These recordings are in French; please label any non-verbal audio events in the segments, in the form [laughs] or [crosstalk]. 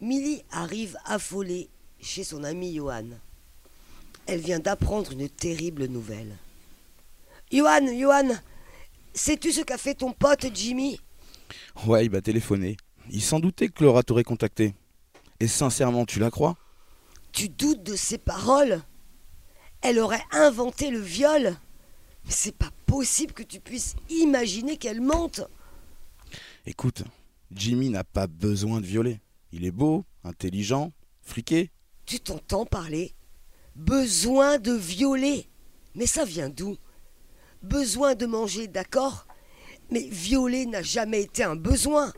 Millie arrive affolée chez son ami Johan. Elle vient d'apprendre une terrible nouvelle. Johan, Johan, sais-tu ce qu'a fait ton pote Jimmy? Ouais, il va téléphoner. Il s'en doutait que Laura t'aurait contacté. Et sincèrement, tu la crois? Tu doutes de ses paroles? Elle aurait inventé le viol? Mais c'est pas possible que tu puisses imaginer qu'elle mente Écoute, Jimmy n'a pas besoin de violer. Il est beau, intelligent, friqué. Tu t'entends parler Besoin de violer Mais ça vient d'où? Besoin de manger, d'accord Mais violer n'a jamais été un besoin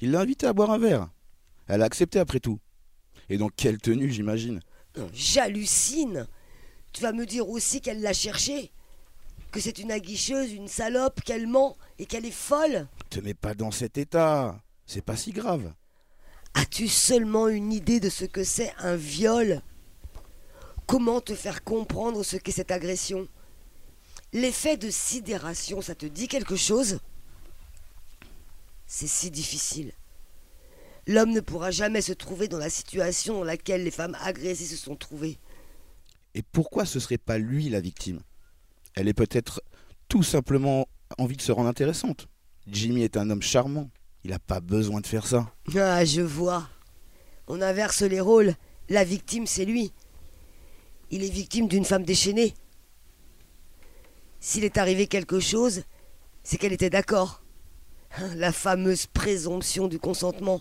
Il l'a invité à boire un verre. Elle a accepté après tout. Et dans quelle tenue, j'imagine? Non, J'hallucine Tu vas me dire aussi qu'elle l'a cherché Que c'est une aguicheuse, une salope, qu'elle ment et qu'elle est folle Te mets pas dans cet état. C'est pas si grave. As-tu seulement une idée de ce que c'est un viol? Comment te faire comprendre ce qu'est cette agression? L'effet de sidération, ça te dit quelque chose? C'est si difficile. L'homme ne pourra jamais se trouver dans la situation dans laquelle les femmes agressées se sont trouvées. Et pourquoi ce serait pas lui la victime? Elle est peut-être tout simplement envie de se rendre intéressante. Jimmy est un homme charmant. Il n'a pas besoin de faire ça. Ah, je vois. On inverse les rôles. La victime, c'est lui. Il est victime d'une femme déchaînée. S'il est arrivé quelque chose, c'est qu'elle était d'accord. La fameuse présomption du consentement.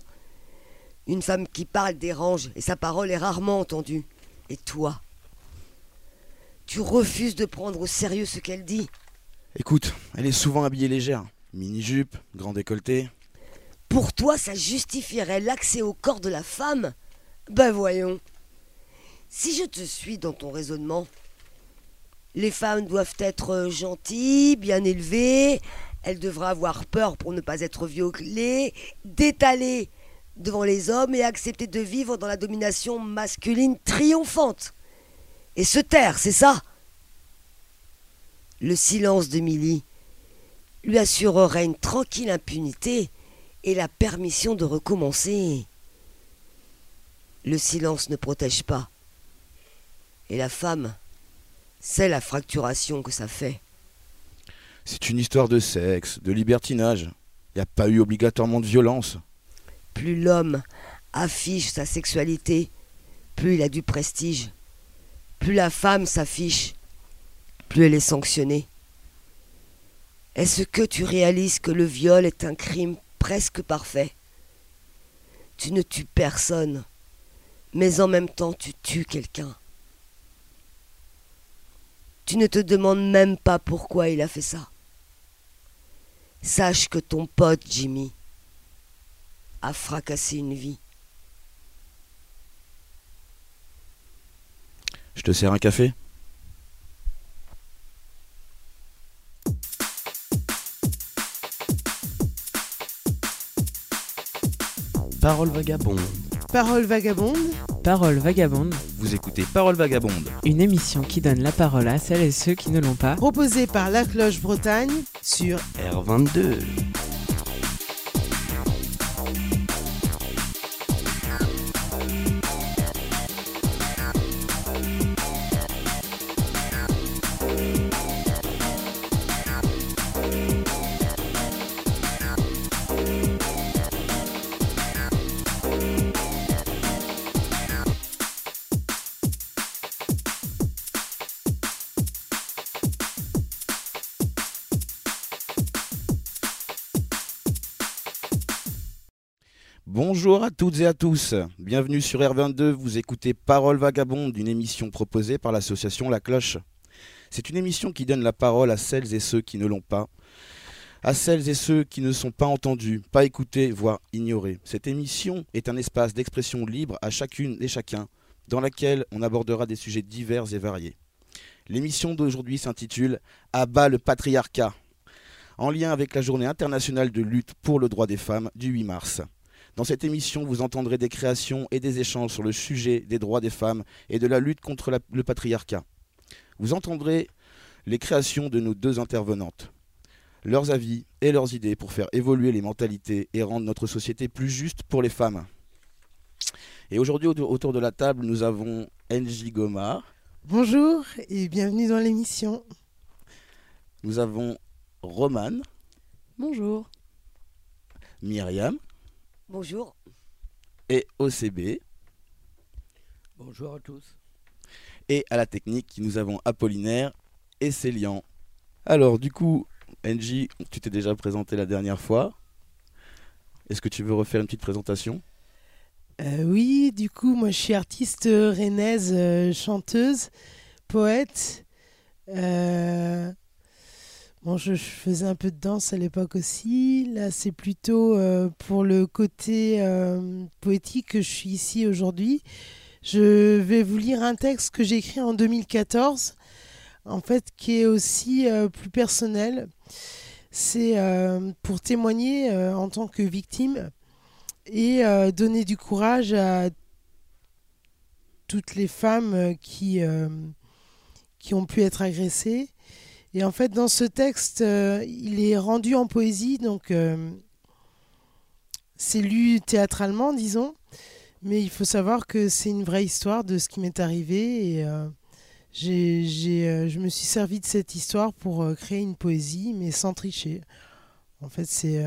Une femme qui parle dérange et sa parole est rarement entendue. Et toi? Tu refuses de prendre au sérieux ce qu'elle dit. Écoute, elle est souvent habillée légère. Mini-jupe, grand décolleté. Pour toi, ça justifierait l'accès au corps de la femme? Ben voyons. Si je te suis dans ton raisonnement, les femmes doivent être gentilles, bien élevées, elles devraient avoir peur pour ne pas être violées, d'étaler devant les hommes et accepter de vivre dans la domination masculine triomphante. Et se taire, c'est ça? Le silence de Millie lui assurerait une tranquille impunité et la permission de recommencer. Le silence ne protège pas. Et la femme, c'est la fracturation que ça fait. C'est une histoire de sexe, de libertinage. Il n'y a pas eu obligatoirement de violence. Plus l'homme affiche sa sexualité, plus il a du prestige. Plus la femme s'affiche, plus elle est sanctionnée. Est-ce que tu réalises que le viol est un crime presque parfait Tu ne tues personne, mais en même temps tu tues quelqu'un. Tu ne te demandes même pas pourquoi il a fait ça. Sache que ton pote Jimmy a fracassé une vie. Je te sers un café? Parole vagabonde. Parole vagabonde, Parole vagabonde, Vous écoutez Parole Vagabonde. une émission qui donne la parole à celles et ceux qui ne l'ont pas. proposée par La Cloche Bretagne sur R22. Toutes et à tous. Bienvenue sur R22. Vous écoutez Parole Vagabonde, une émission proposée par l'association La Cloche. C'est une émission qui donne la parole à celles et ceux qui ne l'ont pas, à celles et ceux qui ne sont pas entendus, pas écoutés, voire ignorés. Cette émission est un espace d'expression libre à chacune et chacun, dans laquelle on abordera des sujets divers et variés. L'émission d'aujourd'hui s'intitule À bas le patriarcat, en lien avec la journée internationale de lutte pour le droit des femmes du 8 mars. Dans cette émission, vous entendrez des créations et des échanges sur le sujet des droits des femmes et de la lutte contre la- le patriarcat. Vous entendrez les créations de nos deux intervenantes, leurs avis et leurs idées pour faire évoluer les mentalités et rendre notre société plus juste pour les femmes. Et aujourd'hui, autour, de la table, nous avons NJ Goma, Bonjour et bienvenue dans l'émission. nous avons Roman, Bonjour. Myriam Bonjour. et OCB. Bonjour à tous. Et à la technique, nous avons Apollinaire et Célian. Alors, du coup, NJ, tu t'es déjà présenté la dernière fois. Est-ce que tu veux refaire une petite présentation? Euh, oui, du coup, moi je suis artiste rennaise, euh, chanteuse, poète. Euh, bon, je, faisais un peu de danse à l'époque aussi. Là, c'est plutôt euh, pour le côté euh, poétique que je suis ici aujourd'hui. Je vais vous lire un texte que j'ai écrit en 2014, en fait, qui est aussi euh, plus personnel. C'est pour témoigner en tant que victime et donner du courage à toutes les femmes qui, qui ont pu être agressées. Et en fait, dans ce texte, euh, il est rendu en poésie, donc euh, c'est lu théâtralement, disons. Mais il faut savoir que c'est une vraie histoire de ce qui m'est arrivé. Et euh, je me suis servi de cette histoire pour créer une poésie, mais sans tricher. En fait, c'est,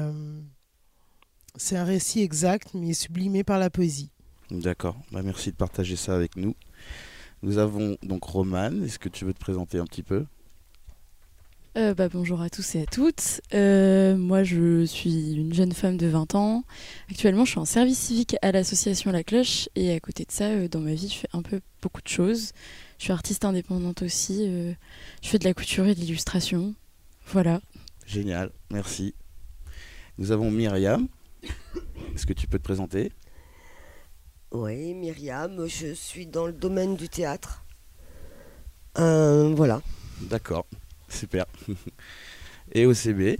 c'est un récit exact, mais sublimé par la poésie. D'accord, bah, merci de partager ça avec nous. Nous avons donc Roman, est-ce que tu veux te présenter un petit peu? Euh, bah, bonjour à tous et à toutes. Euh, moi, je suis une jeune femme de 20 ans. Actuellement, je suis en service civique à l'association La Cloche. Et à côté de ça, euh, dans ma vie, je fais un peu beaucoup de choses. Je suis artiste indépendante aussi. euh, je fais de la couture et de l'illustration. Voilà. Génial, merci. Nous avons Myriam, est-ce que tu peux te présenter? Oui, Myriam, je suis dans le domaine du théâtre. Euh, voilà. D'accord, [laughs] super. Et OCB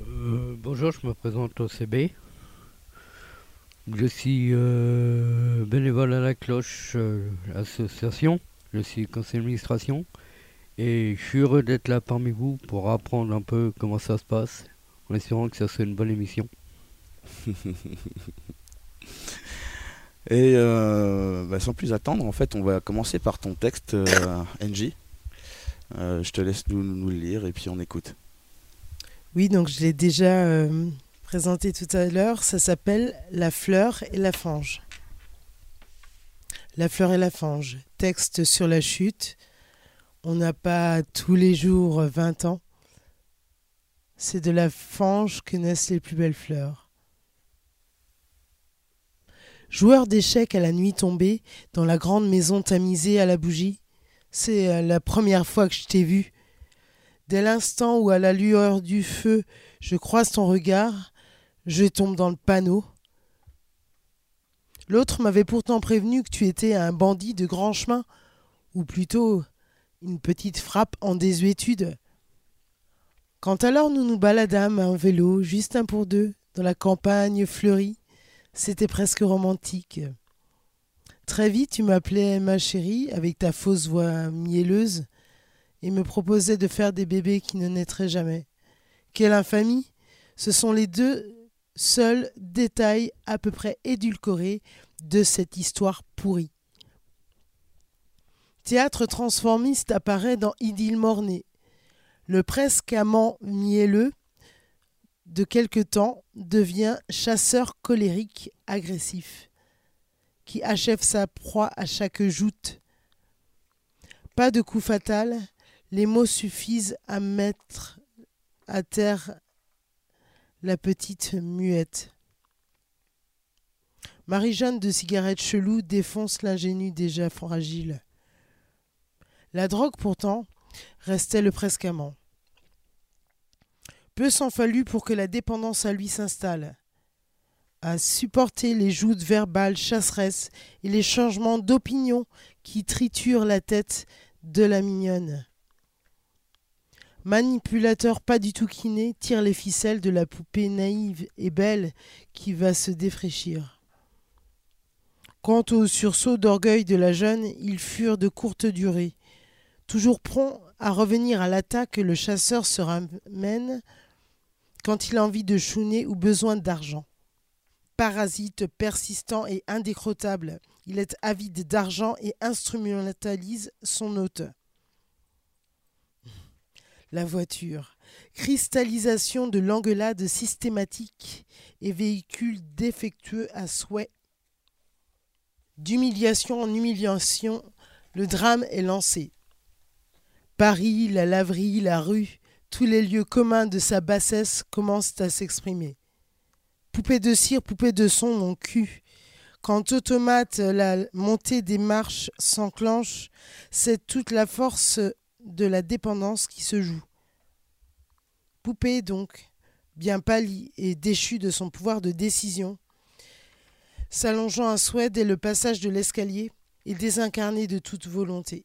Euh, bonjour, je me présente au CB. Je suis euh, bénévole à la cloche euh, association. Je suis conseiller d'administration. Et je suis heureux d'être là parmi vous pour apprendre un peu comment ça se passe. En espérant que ça soit une bonne émission. [laughs] Et euh, bah, sans plus attendre, en fait, on va commencer par ton texte, NJ. Euh, je te laisse nous, le lire et puis on écoute. Oui, donc je l'ai déjà euh, présenté tout à l'heure. Ça s'appelle La fleur et la fange. La fleur et la fange. Texte sur la chute. On n'a pas tous les jours 20 ans. C'est de la fange que naissent les plus belles fleurs. Joueur d'échecs à la nuit tombée, dans la grande maison tamisée à la bougie, c'est euh, la première fois que je t'ai vu. Dès l'instant où, à la lueur du feu, je croise ton regard, je tombe dans le panneau. L'autre m'avait pourtant prévenu que tu étais un bandit de grand chemin, ou plutôt une petite frappe en désuétude. Quand alors nous nous baladâmes en vélo, juste un pour deux, dans la campagne fleurie, c'était presque romantique. Très vite, tu m'appelais ma chérie avec ta fausse voix mielleuse et me proposait de faire des bébés qui ne naîtraient jamais. Quelle infamie Ce sont les deux seuls détails à peu près édulcorés de cette histoire pourrie. Théâtre transformiste apparaît dans Idylle Mornay. Le presque amant mielleux de quelque temps devient chasseur colérique agressif qui achève sa proie à chaque joute. Pas de coup fatal, les mots suffisent à mettre à terre la petite muette. Marie-Jeanne de cigarette chelou défonce l'ingénu déjà fragile. La drogue, pourtant, restait le presque amant. Peu s'en fallut pour que la dépendance à lui s'installe. À supporter les joutes verbales chasseresses et les changements d'opinion qui triturent la tête de la mignonne. Manipulateur pas du tout kiné, tire les ficelles de la poupée naïve et belle qui va se défraîchir. Quant au sursaut d'orgueil de la jeune, ils furent de courte durée. Toujours prompt à revenir à l'attaque, le chasseur se ramène quand il a envie de chouiner ou besoin d'argent. Parasite persistant et indécrottable. Il est avide d'argent et instrumentalise son hôte. La voiture. Cristallisation de l'engueulade systématique et véhicule défectueux à souhait. D'humiliation en humiliation, le drame est lancé. Paris, la laverie, la rue, tous les lieux communs de sa bassesse commencent à s'exprimer. Poupée de cire, poupée de son, mon cul. Quand automate la montée des marches s'enclenche, c'est toute la force de la dépendance qui se joue. Poupée donc, bien pâlie et déchue de son pouvoir de décision, s'allongeant un souhait dès le passage de l'escalier et désincarnée de toute volonté.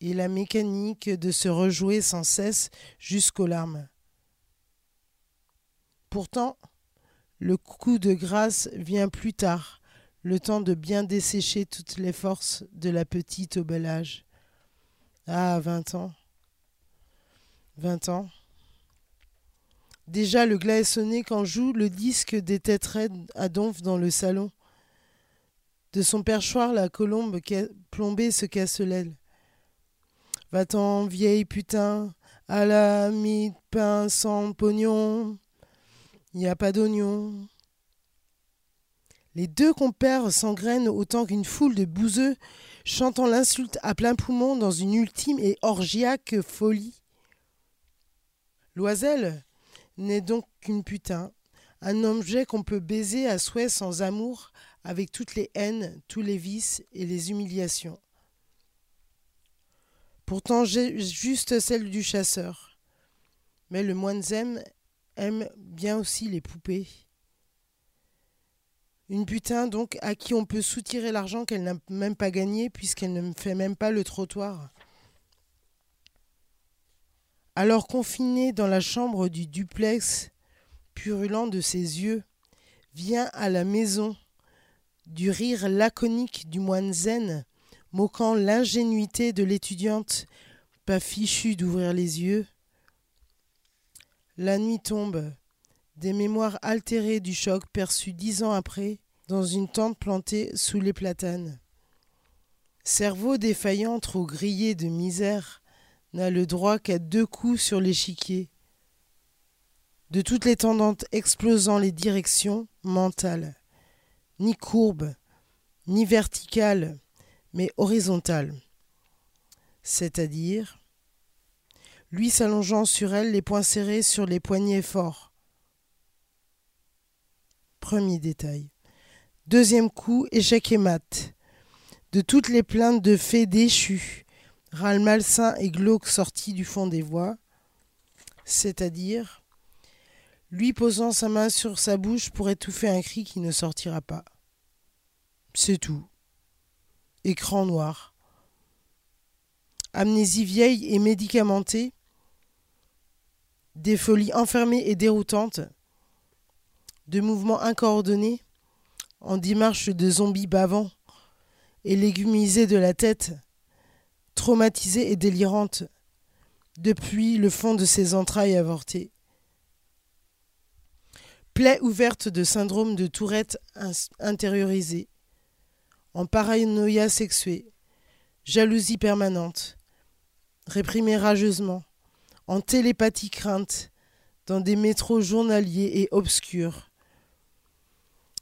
Et la mécanique de se rejouer sans cesse jusqu'aux larmes. Pourtant, le coup de grâce vient plus tard, le temps de bien dessécher toutes les forces de la petite au bel. Ah, vingt ans. Vingt ans. Déjà le glas est quand joue le disque des têtes à donf dans le salon. De son perchoir, la colombe plombée se casse l'aile. Va-t'en, vieille putain, à la mi pain sans pognon. Il n'y a pas d'oignon. Les deux compères s'engrènent autant qu'une foule de bouseux chantant l'insulte à plein poumon dans une ultime et orgiaque folie. Loisel n'est donc qu'une putain, un objet qu'on peut baiser à souhait sans amour, avec toutes les haines, tous les vices et les humiliations. Pourtant juste celle du chasseur. Mais le moine Zem aime bien aussi les poupées. Une putain donc à qui on peut soutirer l'argent qu'elle n'a même pas gagné puisqu'elle ne fait même pas le trottoir. Alors confinée dans la chambre du duplex, purulent de ses yeux, vient à la maison du rire laconique du moine zen, moquant l'ingénuité de l'étudiante, pas fichue d'ouvrir les yeux. La nuit tombe, des mémoires altérées du choc perçu dix ans après dans une tente plantée sous les platanes. Cerveau défaillant trop grillé de misère n'a le droit qu'à deux coups sur l'échiquier. De toutes les tendantes explosant les directions mentales, ni courbes, ni verticales, mais horizontales. C'est-à-dire lui s'allongeant sur elle, les poings serrés sur les poignets forts. Premier détail. Deuxième coup, échec et mat. De toutes les plaintes de fées déchues, râle malsain et glauque sorti du fond des voix, c'est-à-dire lui posant sa main sur sa bouche pour étouffer un cri qui ne sortira pas. C'est tout. Écran noir. Amnésie vieille et médicamentée, des folies enfermées et déroutantes, de mouvements incoordonnés, en démarche de zombies bavants, et légumisés de la tête, traumatisée et délirante, depuis le fond de ses entrailles avortées. Plaie ouverte de syndrome de Tourette intériorisée, en paranoïa sexuée, jalousie permanente, réprimée rageusement, en télépathie crainte, dans des métros journaliers et obscurs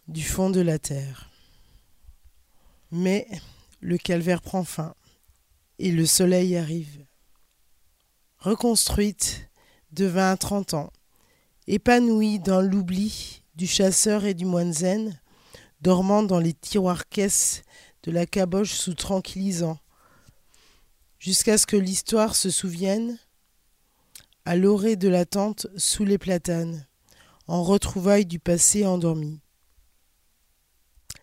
du fond de la terre. Mais le calvaire prend fin et le soleil arrive. Reconstruite de vingt à trente ans, épanouie dans l'oubli du chasseur et du moine zen, dormant dans les tiroirs caisses de la caboche sous tranquillisant, jusqu'à ce que l'histoire se souvienne à l'orée de la tente sous les platanes, en retrouvailles du passé endormi.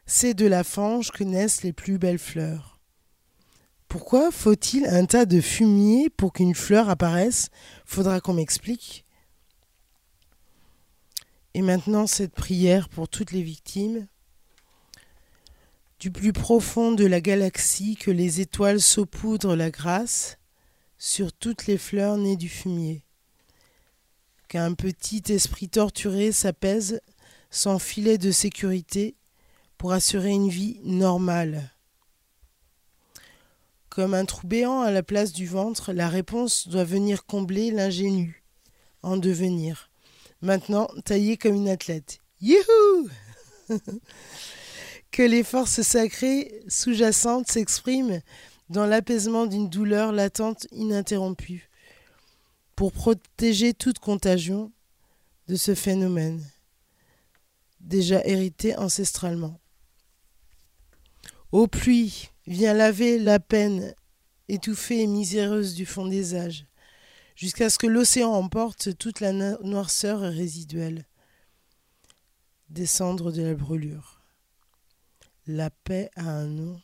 C'est de la fange que naissent les plus belles fleurs. Pourquoi faut-il un tas de fumier pour qu'une fleur apparaisse? Faudra qu'on m'explique. Et maintenant cette prière pour toutes les victimes. Du plus profond de la galaxie que les étoiles saupoudrent la grâce sur toutes les fleurs nées du fumier qu'un petit esprit torturé s'apaise sans filet de sécurité pour assurer une vie normale. Comme un trou béant à la place du ventre, la réponse doit venir combler l'ingénu en devenir. Maintenant, taillé comme une athlète. Youhou [laughs] Que les forces sacrées sous-jacentes s'expriment dans l'apaisement d'une douleur latente ininterrompue, pour protéger toute contagion de ce phénomène, déjà hérité ancestralement. Ô pluie, viens laver la peine étouffée et miséreuse du fond des âges, jusqu'à ce que l'océan emporte toute la noirceur résiduelle. Descendre de la brûlure. La paix a un nom.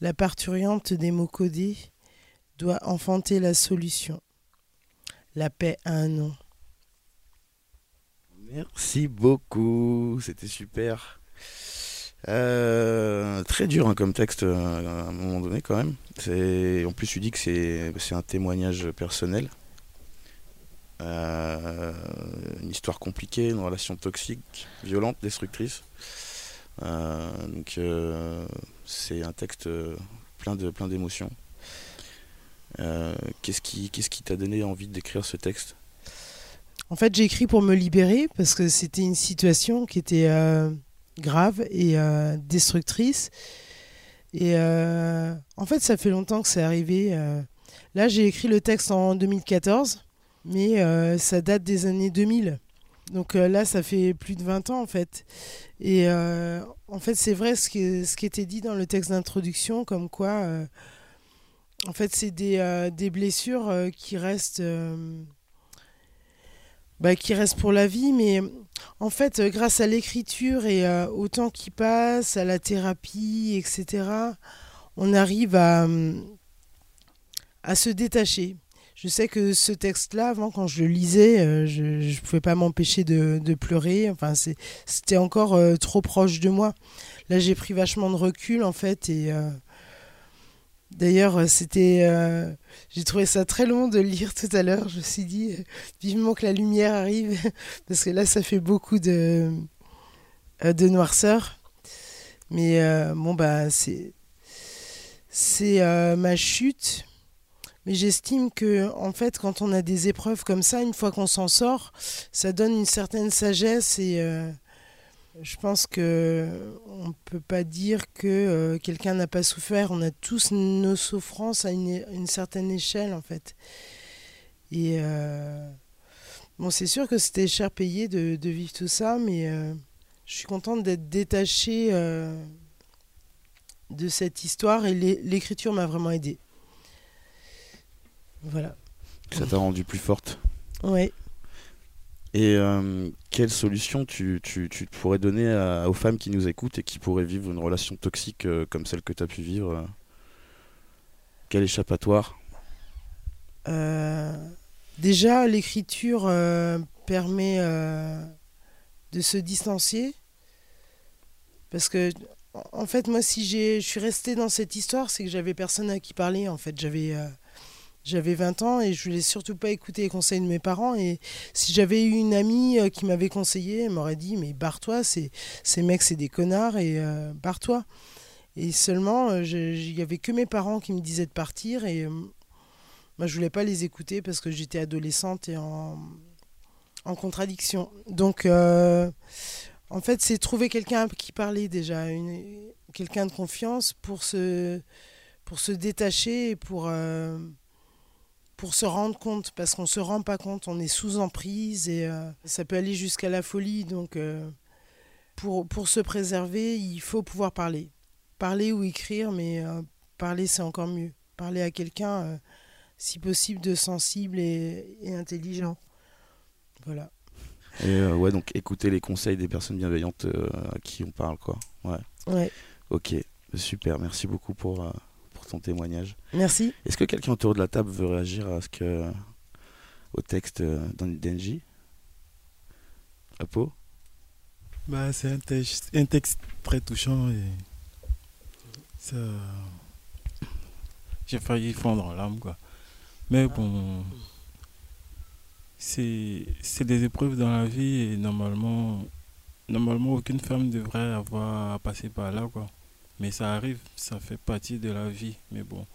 La parturiante des mots codés doit enfanter la solution. La paix a un nom. Merci beaucoup, c'était super. Euh, très dur hein, comme texte euh, à un moment donné quand même. En plus tu dis que c'est un témoignage personnel. Euh, une histoire compliquée, une relation toxique, violente, destructrice. donc c'est un texte plein d'émotions. Qu'est-ce qui qu'est-ce qui t'a donné envie d'écrire ce texte? En fait, j'ai écrit pour me libérer parce que c'était une situation qui était grave et euh, destructrice. Et euh, en fait, ça fait longtemps que c'est arrivé. Euh. Là, j'ai écrit le texte en 2014, mais ça date des années 2000. Donc là, ça fait plus de 20 ans en fait. Et en fait, c'est vrai ce ce qui était dit dans le texte d'introduction, comme quoi, en fait, c'est des, des, blessures qui restent bah, qui pour la vie, mais en fait, euh, grâce à l'écriture et euh, au temps qui passe, à la thérapie, etc., on arrive à, à se détacher. Je sais que ce texte-là, avant, quand je le lisais, euh, je ne pouvais pas m'empêcher de, de, pleurer. Enfin, c'était encore trop proche de moi. Là, j'ai pris vachement de recul, en fait, et D'ailleurs, euh, c'était, euh, j'ai trouvé ça très long de lire tout à l'heure. Je me suis dit euh, vivement que la lumière arrive [laughs] parce que là, ça fait beaucoup de noirceur. Mais bon bah c'est c'est ma chute. Mais j'estime que en fait, quand on a des épreuves comme ça, une fois qu'on s'en sort, ça donne une certaine sagesse et je pense que on peut pas dire que euh, quelqu'un n'a pas souffert. On a tous nos souffrances à une, certaine échelle, en fait. Et euh, bon, c'est sûr que c'était cher payé de, vivre tout ça, mais euh, je suis contente d'être détachée de cette histoire et l'écriture m'a vraiment aidée. Voilà. Ça t'a rendu plus forte? Oui. Et euh, quelle solution tu, tu, tu, pourrais donner aux femmes qui nous écoutent et qui pourraient vivre une relation toxique euh, comme celle que tu as pu vivre euh Quel échappatoire? Déjà, l'écriture permet de se distancier. Parce que, en fait, moi, si je suis restée dans cette histoire, c'est que j'avais personne à qui parler. En fait, j'avais j'avais 20 ans et je voulais surtout pas écouter les conseils de mes parents. Et si j'avais eu une amie euh, qui m'avait conseillé, elle m'aurait dit Mais barre-toi, ces, mecs, c'est des connards et euh, barre-toi. Et seulement, euh, il n'y avait que mes parents qui me disaient de partir et moi, je voulais pas les écouter parce que j'étais adolescente et en, en contradiction. Donc, en fait, c'est trouver quelqu'un qui parlait déjà, quelqu'un de confiance pour se, pour se détacher et pour pour se rendre compte, parce qu'on se rend pas compte, on est sous emprise et euh, ça peut aller jusqu'à la folie. Donc, euh, pour, pour se préserver, il faut pouvoir parler. Parler ou écrire, mais euh, parler, c'est encore mieux. Parler à quelqu'un, si possible, de sensible et, et intelligent. Voilà. Et ouais, donc écouter les conseils des personnes bienveillantes à qui on parle, quoi. Ouais. Ouais. Ok, super, merci beaucoup pour ton témoignage. Merci. Est-ce que quelqu'un autour de la table veut réagir à ce que, au texte d'Enji Apo? Bah, C'est un texte, un texte très touchant et ça. J'ai failli fondre en larmes, quoi. Mais bon. c'est c'est des épreuves dans la vie et normalement, normalement aucune femme devrait avoir à passer par là, quoi. Mais ça arrive, ça fait partie de la vie. Mais bon,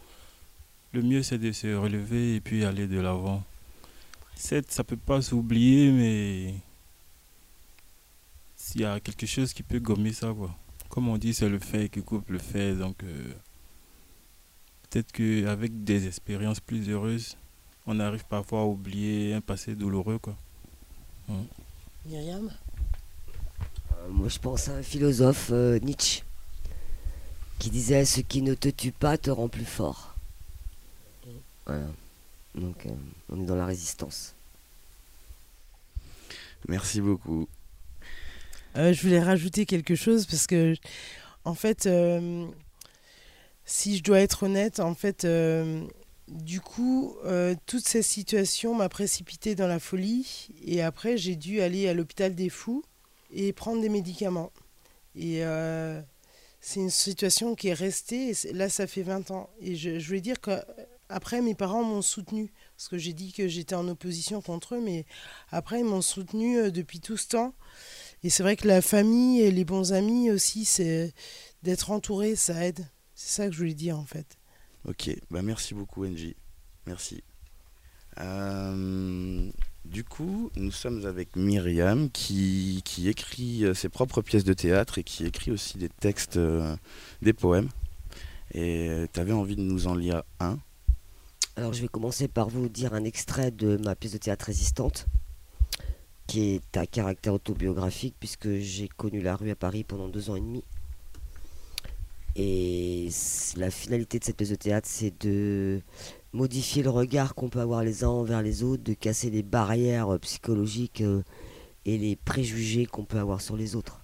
le mieux c'est de se relever et puis aller de l'avant. Certes, ça peut pas s'oublier, mais s'il y a quelque chose qui peut gommer ça, quoi. Comme on dit, c'est le fait qui coupe le fait, donc euh, peut-être qu'avec des expériences plus heureuses, on arrive parfois à oublier un passé douloureux, quoi. Hein. Myriam? Euh, moi, je pense à un philosophe, euh, Nietzsche, qui disait Ce qui ne te tue pas te rend plus fort. Voilà. Donc, euh, on est dans la résistance. Merci beaucoup. Euh, je voulais rajouter quelque chose parce que, en fait, euh, si je dois être honnête, en fait, euh, du coup, euh, toute cette situation m'a précipité dans la folie et après, j'ai dû aller à l'hôpital des fous et prendre des médicaments. Et euh, c'est une situation qui est restée, et là, ça fait 20 ans. Et je, je voulais dire qu'après, mes parents m'ont soutenu parce que j'ai dit que j'étais en opposition contre eux, mais après, ils m'ont soutenu euh, depuis tout ce temps. Et c'est vrai que la famille et les bons amis aussi, c'est d'être entouré, ça aide. C'est ça que je voulais dire en fait. Ok, bah merci beaucoup NJ. Merci. Euh, du coup, nous sommes avec Myriam qui, écrit euh, ses propres pièces de théâtre et qui écrit aussi des textes, euh, des poèmes. Et tu avais envie de nous en lire un? Alors, je vais commencer par vous dire un extrait de ma pièce de théâtre résistante, qui est à caractère autobiographique, puisque j'ai connu la rue à Paris pendant deux ans et demi. Et la finalité de cette pièce de théâtre, c'est de modifier le regard qu'on peut avoir les uns envers les autres, de casser les barrières euh, psychologiques euh, et les préjugés qu'on peut avoir sur les autres.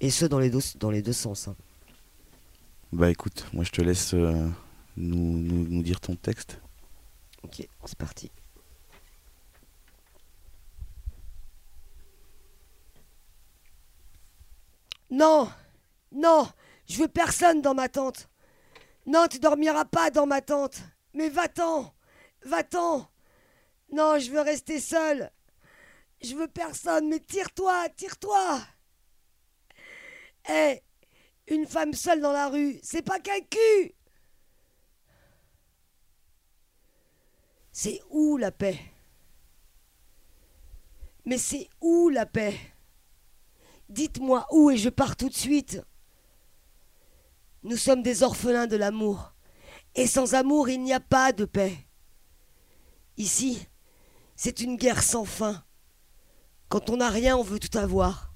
Et ce, dans les deux, dans les deux sens. hein. Bah écoute, moi je te laisse euh, nous, nous, nous dire ton texte. Ok, c'est parti. Non, non, je veux personne dans ma tente. Non, tu dormiras pas dans ma tente. Mais va-t'en, va-t'en. Non, je veux rester seul. Je veux personne, mais tire-toi, tire-toi. Hé, une femme seule dans la rue, c'est pas qu'un cul. C'est où la paix? Mais c'est où la paix? Dites-moi où et je pars tout de suite. Nous sommes des orphelins de l'amour. Et sans amour, il n'y a pas de paix. Ici, c'est une guerre sans fin. Quand on n'a rien, on veut tout avoir.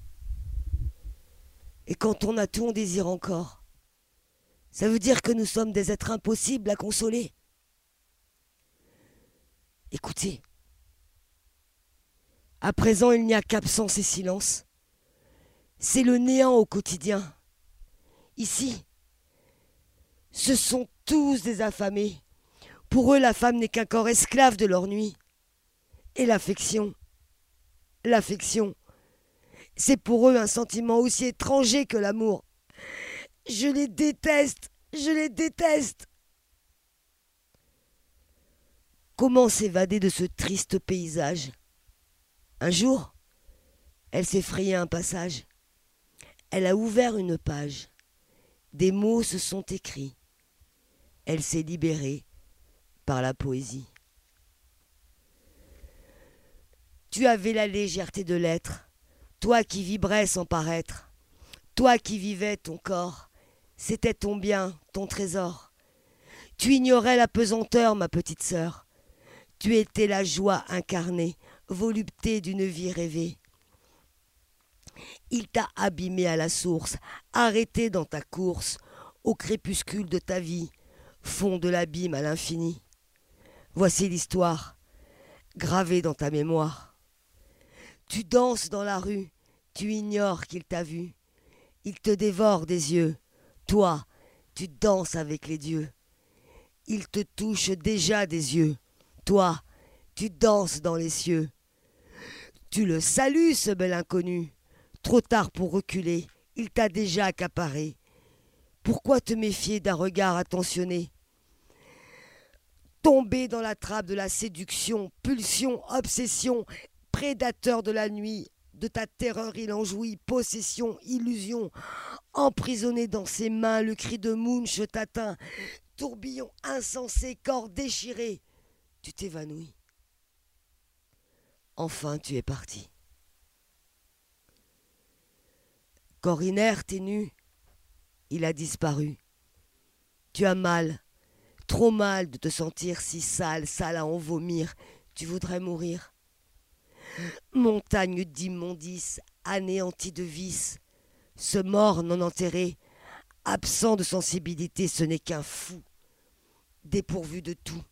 Et quand on a tout, on désire encore. Ça veut dire que nous sommes des êtres impossibles à consoler. Écoutez. À présent, il n'y a qu'absence et silence. C'est le néant au quotidien. Ici, ce sont tous des affamés. Pour eux, la femme n'est qu'un corps esclave de leur nuit. Et l'affection, l'affection, c'est pour eux un sentiment aussi étranger que l'amour. Je les déteste, je les déteste. Comment s'évader de ce triste paysage? Un jour, elle s'est frayé un passage. Elle a ouvert une page. Des mots se sont écrits. Elle s'est libérée par la poésie. Tu avais la légèreté de l'être, toi qui vibrais sans paraître, toi qui vivais ton corps, c'était ton bien, ton trésor. Tu ignorais la pesanteur, ma petite sœur. Tu étais la joie incarnée, volupté d'une vie rêvée. Il t'a abîmé à la source, arrêté dans ta course, au crépuscule de ta vie, fond de l'abîme à l'infini. Voici l'histoire, gravée dans ta mémoire. Tu danses dans la rue, tu ignores qu'il t'a vu. Il te dévore des yeux. Toi, tu danses avec les dieux. Il te touche déjà des yeux. Toi, tu danses dans les cieux. Tu le salues, ce bel inconnu. Trop tard pour reculer, il t'a déjà accaparé. Pourquoi te méfier d'un regard attentionné? Tombé dans la trappe de la séduction, pulsion, obsession, prédateur de la nuit, de ta terreur il en jouit, possession, illusion, emprisonné dans ses mains, le cri de Munch t'atteint, tourbillon insensé, corps déchiré, tu t'évanouis. Enfin tu es parti. Corps inerte et nu, il a disparu. Tu as mal, trop mal de te sentir si sale, sale à en vomir. Tu voudrais mourir. Montagne d'immondices, anéantie de vices, ce mort non enterré, absent de sensibilité, ce n'est qu'un fou, dépourvu de tout.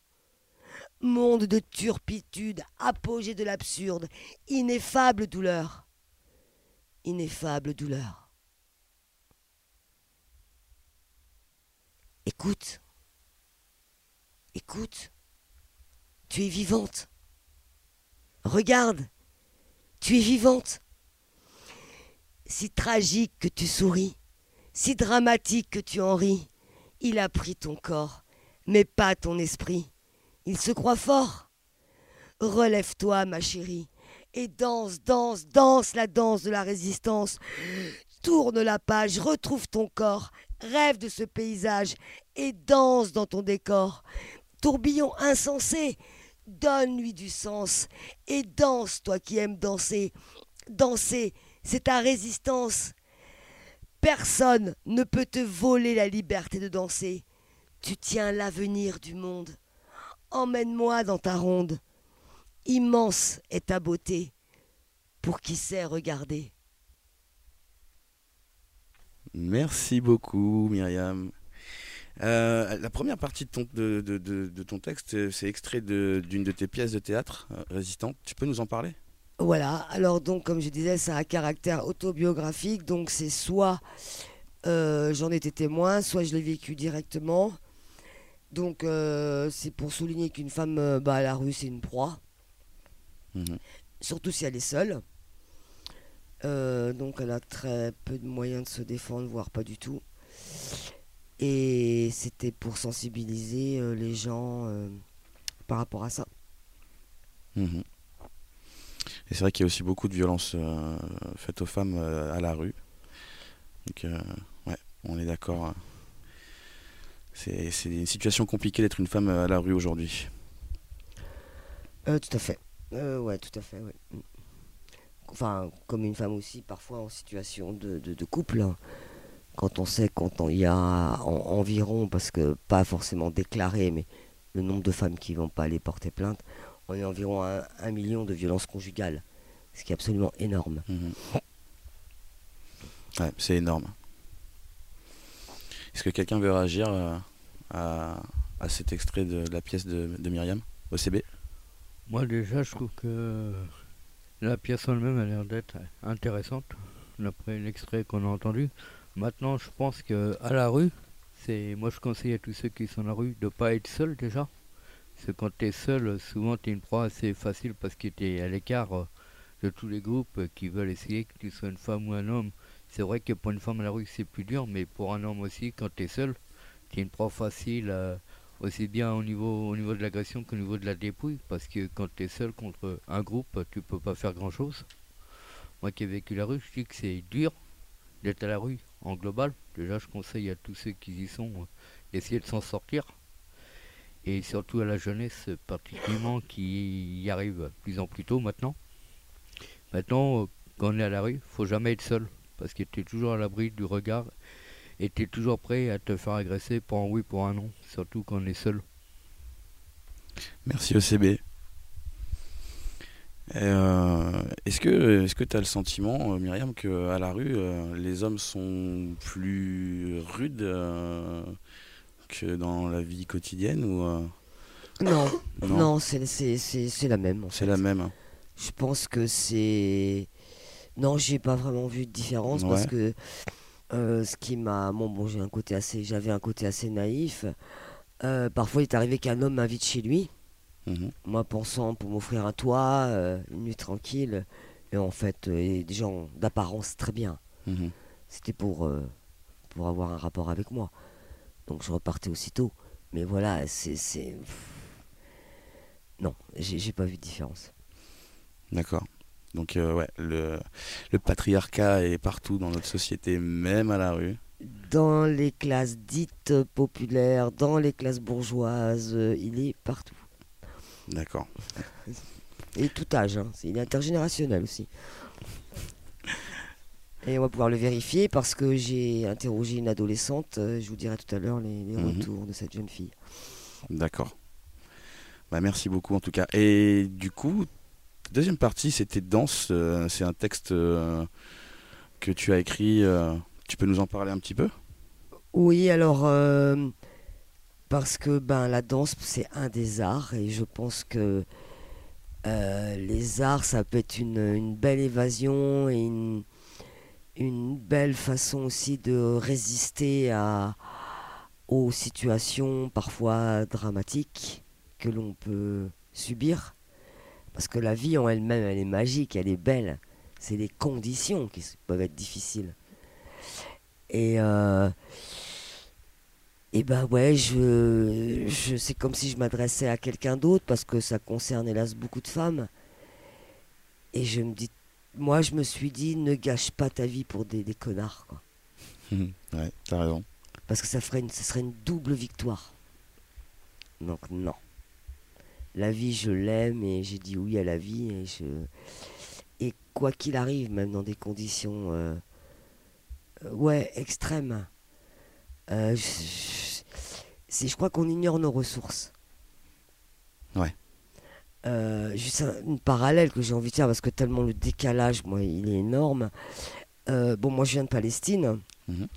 Monde de turpitude, apogée de l'absurde, ineffable douleur. Ineffable douleur. Écoute. Écoute. Tu es vivante. Regarde. Tu es vivante. Si tragique que tu souris, si dramatique que tu en ris, il a pris ton corps, mais pas ton esprit. Il se croit fort. Relève-toi, ma chérie, et danse, danse, danse la danse de la résistance. Tourne la page, retrouve ton corps, rêve de ce paysage et danse dans ton décor. Tourbillon insensé, donne-lui du sens et danse, toi qui aimes danser. Danser, c'est ta résistance. Personne ne peut te voler la liberté de danser. Tu tiens l'avenir du monde. Emmène-moi dans ta ronde. Immense est ta beauté pour qui sait regarder? Merci beaucoup, Myriam. Euh, la première partie de ton, de, de- de- de ton texte, c'est extrait d'une de, tes pièces de théâtre, euh, Résistante. Tu peux nous en parler? Voilà, alors donc comme je disais, ça a un caractère autobiographique, donc c'est soit euh, j'en étais témoin, soit je l'ai vécu directement. Donc euh, c'est pour souligner qu'une femme euh, bah, à la rue, c'est une proie, Mhm. surtout si elle est seule. Euh, donc elle a très peu de moyens de se défendre, voire pas du tout. Et c'était pour sensibiliser euh, les gens euh, par rapport à ça. Mhm. Et c'est vrai qu'il y a aussi beaucoup de violences faites aux femmes à la rue. Donc, ouais, on est d'accord. C'est une situation compliquée d'être une femme à la rue aujourd'hui. Euh, tout à fait. Ouais, tout à fait, ouais. Enfin, comme une femme aussi, parfois en situation de, de- de couple. hein. Quand on sait qu'il y a en- environ, parce que pas forcément déclaré, mais le nombre de femmes qui vont pas aller porter plainte, on est environ à un million de violences conjugales. Ce qui est absolument énorme. Mhm. Ouais, c'est énorme. Est-ce que quelqu'un veut réagir euh, à, à cet extrait de la pièce de, de Myriam OCB Moi déjà je trouve que la pièce en elle-même a l'air d'être intéressante, d'après l'extrait qu'on a entendu. Maintenant je pense que à la rue, c'est moi je conseille à tous ceux qui sont à la rue de pas être seul déjà. Parce que quand tu es seul, souvent tu es une proie assez facile parce que tu es à l'écart euh, de tous les groupes qui veulent essayer que tu sois une femme ou un homme. C'est vrai que pour une femme à la rue c'est plus dur, mais pour un homme aussi, quand tu es seul, tu es une proie facile. euh, aussi bien au niveau, au niveau de l'agression qu'au niveau de la dépouille, parce que quand tu es seul contre un groupe, tu peux pas faire grand chose. Moi qui ai vécu la rue, je dis que c'est dur d'être à la rue en global. Déjà, je conseille à tous ceux qui y sont euh, d'essayer de s'en sortir. Et surtout à la jeunesse, particulièrement qui y arrive de plus en plus tôt maintenant. Maintenant, euh, quand on est à la rue, faut jamais être seul, parce que tu es toujours à l'abri du regard et tu es toujours prêt à te faire agresser pour un oui, pour un non, surtout quand on est seul. Merci OCB. Euh, est-ce que est-ce que tu as le sentiment, euh, Myriam, que à la rue, euh, les hommes sont plus rudes euh, que dans la vie quotidienne ou euh, Non, non, non, c'est c'est- c'est- c'est la même. C'est fait. la même. Je pense que c'est. Non, j'ai pas vraiment vu de différence parce que euh, ce qui m'a. Bon, bon, j'ai un côté assez. J'avais un côté assez naïf. Euh, parfois, il est arrivé qu'un homme m'invite chez lui, Mhm. moi pensant pour m'offrir un toit, euh, une nuit tranquille. Et en fait, et des gens d'apparence très bien. Mhm. C'était pour, pour avoir un rapport avec moi. Donc je repartais aussitôt. Mais voilà, c'est. non, j'ai pas vu de différence. D'accord. Donc euh, ouais, le, le patriarcat est partout dans notre société, même à la rue. Dans les classes dites populaires, dans les classes bourgeoises, euh, il est partout. D'accord. Et tout âge, hein. C'est- il est intergénérationnel aussi. Et on va pouvoir le vérifier parce que j'ai interrogé une adolescente. euh, Je vous dirai tout à l'heure les, les Mhm. retours de cette jeune fille. D'accord. Bah, merci beaucoup en tout cas. Et du coup, deuxième partie, c'était danse. euh, c'est un texte euh, que tu as écrit. euh, tu peux nous en parler un petit peu? Oui, alors parce que ben la danse c'est un des arts et je pense que les arts ça peut être une, une belle évasion et une, une belle façon aussi de résister à aux situations parfois dramatiques que l'on peut subir parce que la vie en elle-même elle est magique, elle est belle. C'est les conditions qui peuvent être difficiles. Et euh, et ben ouais, je, je c'est comme si je m'adressais à quelqu'un d'autre parce que ça concerne hélas beaucoup de femmes. Et je me dis, moi je me suis dit, ne gâche pas ta vie pour des, des connards, quoi. [laughs] Ouais, t'as raison. Parce que ça ferait une, ce serait une double victoire. Donc non. La vie, je l'aime et j'ai dit oui à la vie et je et quoi qu'il arrive, même dans des conditions euh, ouais extrêmes, euh, je, je- c'est je crois qu'on ignore nos ressources. Ouais. Euh, juste un- une parallèle que j'ai envie de faire parce que tellement le décalage, moi, il est énorme. Euh, bon, moi, je viens de Palestine. Mhm.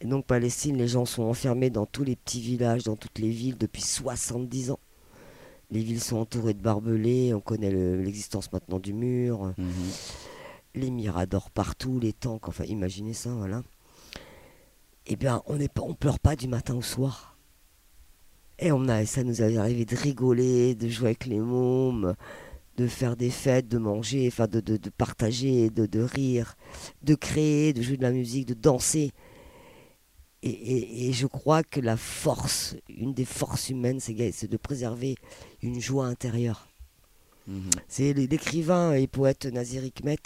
Et donc, Palestine, les gens sont enfermés dans tous les petits villages, dans toutes les villes depuis 70 ans. Les villes sont entourées de barbelés, on connaît le- l'existence maintenant du mur, Mhm. les miradors partout, les tanks, enfin, imaginez ça, voilà. Eh bien, on ne on pleure pas du matin au soir. Et on a, ça nous avait arrivé de rigoler, de jouer avec les mômes, de faire des fêtes, de manger, enfin de, de, de partager, de, de rire, de créer, de jouer de la musique, de danser. Et, et- et je crois que la force, une des forces humaines, c'est de préserver une joie intérieure. Mhm. C'est l'écrivain et poète Nazir Hikmet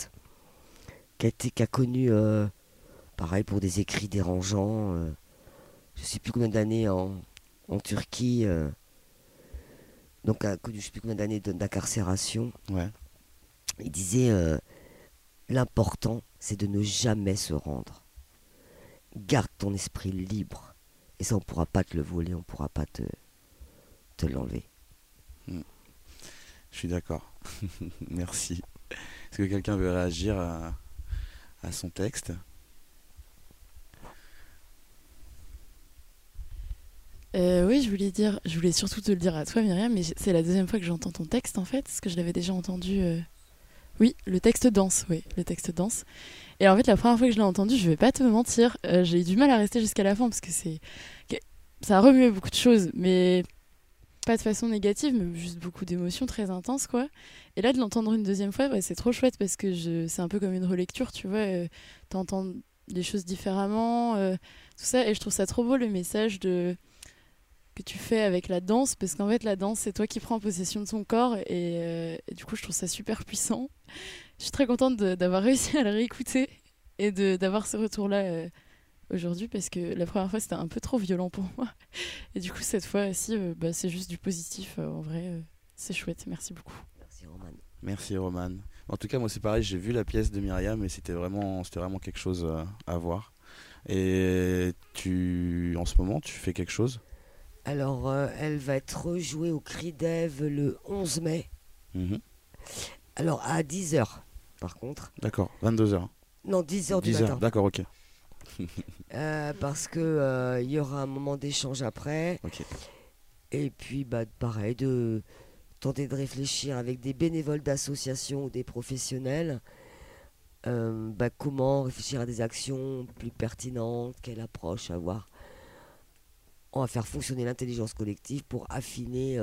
qui a, été- qui a connu, euh, pareil pour des écrits dérangeants, euh, je sais plus combien d'années en, en Turquie, euh, donc a connu je sais plus combien d'années d'incarcération. Ouais. Il disait l'important c'est de ne jamais se rendre. Garde ton esprit libre et ça on pourra pas te le voler, on pourra pas te, te l'enlever. Je suis d'accord. [laughs] Merci. Est-ce que quelqu'un veut réagir à, à son texte? Euh, oui, je voulais dire, je voulais surtout te le dire à toi, Myriam, mais c'est la deuxième fois que j'entends ton texte en fait, parce que je l'avais déjà entendu. euh, Oui, le texte danse, oui, le texte danse. Et en fait, la première fois que je l'ai entendu, je vais pas te mentir, euh, j'ai eu du mal à rester jusqu'à la fin parce que c'est, ça a remué beaucoup de choses, mais pas de façon négative, mais juste beaucoup d'émotions très intenses, quoi. Et là, de l'entendre une deuxième fois, ouais, c'est trop chouette parce que c'est un peu comme une relecture, tu vois. euh, T'entends les choses différemment, euh, tout ça, et je trouve ça trop beau le message de que tu fais avec la danse, parce qu'en fait, la danse, c'est toi qui prends possession de son corps, euh, et du coup, je trouve ça super puissant. Je suis très contente d'avoir réussi à le réécouter et d'avoir ce retour-là euh, aujourd'hui, parce que la première fois, c'était un peu trop violent pour moi. Et du coup, cette fois ci euh, bah, c'est juste du positif, euh, en vrai, euh, c'est chouette, merci beaucoup. Merci Roman. Merci Roman. En tout cas, moi c'est pareil, j'ai vu la pièce de Myriam et c'était vraiment, c'était vraiment quelque chose à voir. Et tu, en ce moment, tu fais quelque chose? Alors, euh, elle va être rejouée au Cri d'Ève le 11 mai. Mhm. Alors, à 10h, par contre. D'accord, 22h. Non, 10h du 10h, matin. d'accord, ok. [laughs] Euh, parce que euh, il y aura un moment d'échange après. Ok. Et puis, bah, pareil, de tenter de réfléchir avec des bénévoles d'associations ou des professionnels. euh, bah, comment réfléchir à des actions plus pertinentes, quelle approche avoir. On va faire fonctionner l'intelligence collective pour affiner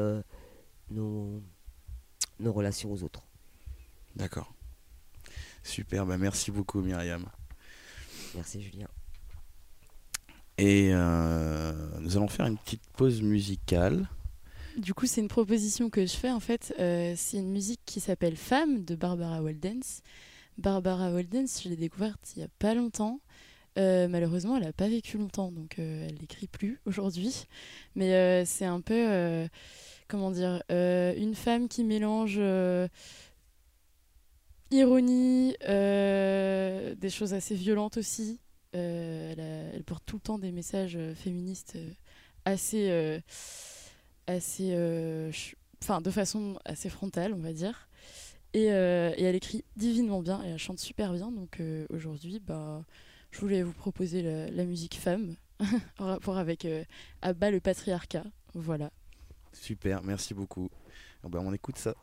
nos, nos relations aux autres. D'accord. Super, bah merci beaucoup Myriam. Merci Julien. Et euh, nous allons faire une petite pause musicale. Du coup, c'est une proposition que je fais en fait. Euh, c'est une musique qui s'appelle Femme de Barbara Waldens. Barbara Waldens, je l'ai découverte il y a pas longtemps. Euh, malheureusement, elle n'a pas vécu longtemps, donc euh, elle n'écrit plus aujourd'hui. Mais euh, c'est un peu, euh, comment dire, euh, une femme qui mélange euh, ironie, euh, des choses assez violentes aussi. Euh, elle, porte tout le temps des messages euh, féministes assez, assez, enfin, de façon assez frontale, on va dire. Et, elle écrit divinement bien et elle chante super bien. Donc aujourd'hui, bah, je voulais vous proposer la, musique femme [laughs] en rapport avec Abba le patriarcat. Voilà. Super, merci beaucoup. Ah bah, on écoute ça.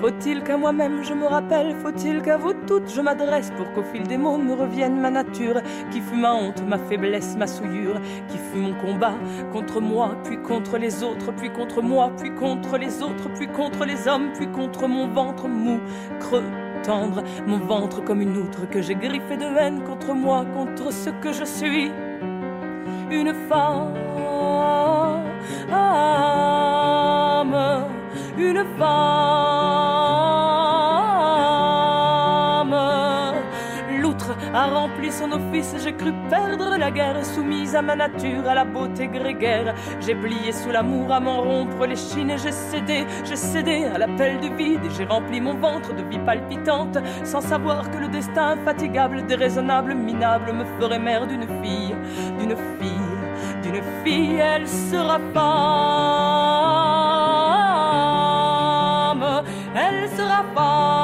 Faut-il qu'à moi-même je me rappelle, faut-il qu'à vous toutes je m'adresse pour qu'au fil des mots me revienne ma nature, qui fut ma honte, ma faiblesse, ma souillure, qui fut mon combat contre moi, puis contre les autres, puis contre moi, puis contre les autres, puis contre les hommes, puis contre mon ventre mou, creux, tendre, mon ventre comme une outre que j'ai griffé de haine contre moi, contre ce que je suis, une femme, une femme. Son office, j'ai cru perdre la guerre, soumise à ma nature, à la beauté grégaire. J'ai plié sous l'amour à m'en rompre les chines, et j'ai cédé, j'ai cédé à l'appel du vide, et j'ai rempli mon ventre de vie palpitante, sans savoir que le destin infatigable, déraisonnable, minable, me ferait mère d'une fille, d'une fille, d'une fille, elle sera femme, elle sera femme.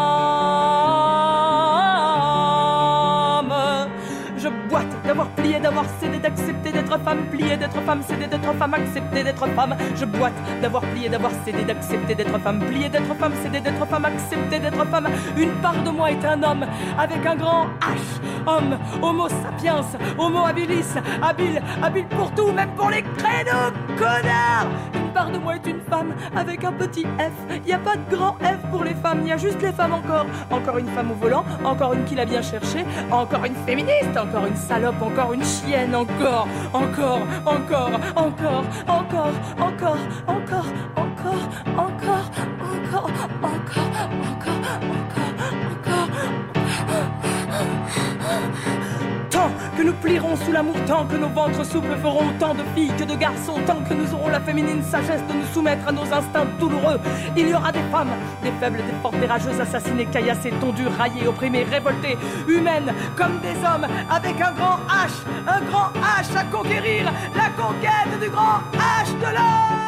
off. D'accepter d'être femme, plié d'être femme, cédé d'être femme, accepter d'être femme. Je boite d'avoir plié, d'avoir cédé, d'accepter d'être femme, plié d'être femme, cédé d'être femme, accepter d'être femme. Une part de moi est un homme avec un grand H. Homme, homo sapiens, homo habilis, habile, habile pour tout, même pour les créneaux, connard Une part de moi est une femme avec un petit F. Y a pas de grand F pour les femmes, y a juste les femmes encore. Encore une femme au volant, encore une qui l'a bien cherché, encore une féministe, encore une salope, encore une chienne, encore, encore, encore, encore, encore, encore, encore, encore, encore, encore, encore, encore, encore, Tant que nous plierons sous l'amour, tant que nos ventres souples feront autant de filles que de garçons, tant que nous aurons la féminine sagesse de nous soumettre à nos instincts douloureux, il y aura des femmes, des faibles, des fortes, des rageuses, assassinées, caillassées, tondues, raillées, opprimées, révoltées, humaines comme des hommes, avec un grand H, un grand H à conquérir, la conquête du grand H de l'homme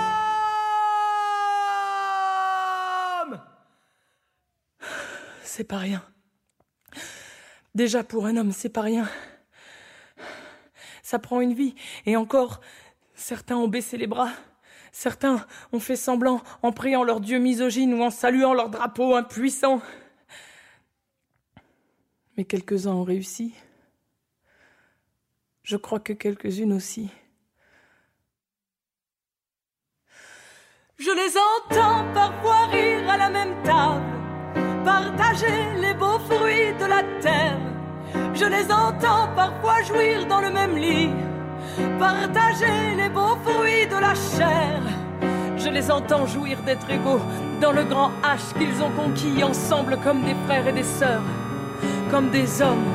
C'est pas rien. Déjà pour un homme, c'est pas rien. Ça prend une vie. Et encore, certains ont baissé les bras. Certains ont fait semblant en priant leur dieu misogyne ou en saluant leur drapeau impuissant. Mais quelques-uns ont réussi. Je crois que quelques-unes aussi. Je les entends parfois rire à la même table, partager les beaux fruits de la terre. Je les entends parfois jouir dans le même lit, partager les beaux fruits de la chair. Je les entends jouir d'être égaux dans le grand H qu'ils ont conquis ensemble comme des frères et des sœurs, comme des hommes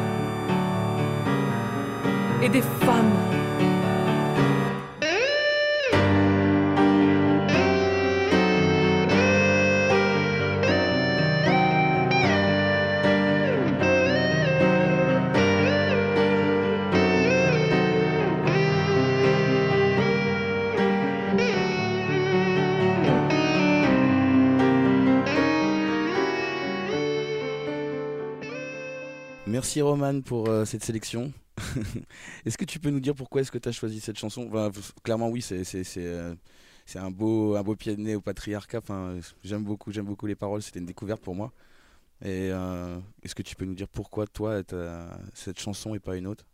et des femmes. Merci Roman pour euh, cette sélection. [laughs] est-ce que tu peux nous dire pourquoi est-ce que tu as choisi cette chanson? Clairement oui, euh, c'est un beau un beau pied de nez au patriarcat. J'aime beaucoup j'aime beaucoup les paroles. C'était une découverte pour moi. Et euh, est-ce que tu peux nous dire pourquoi toi cette chanson et pas une autre?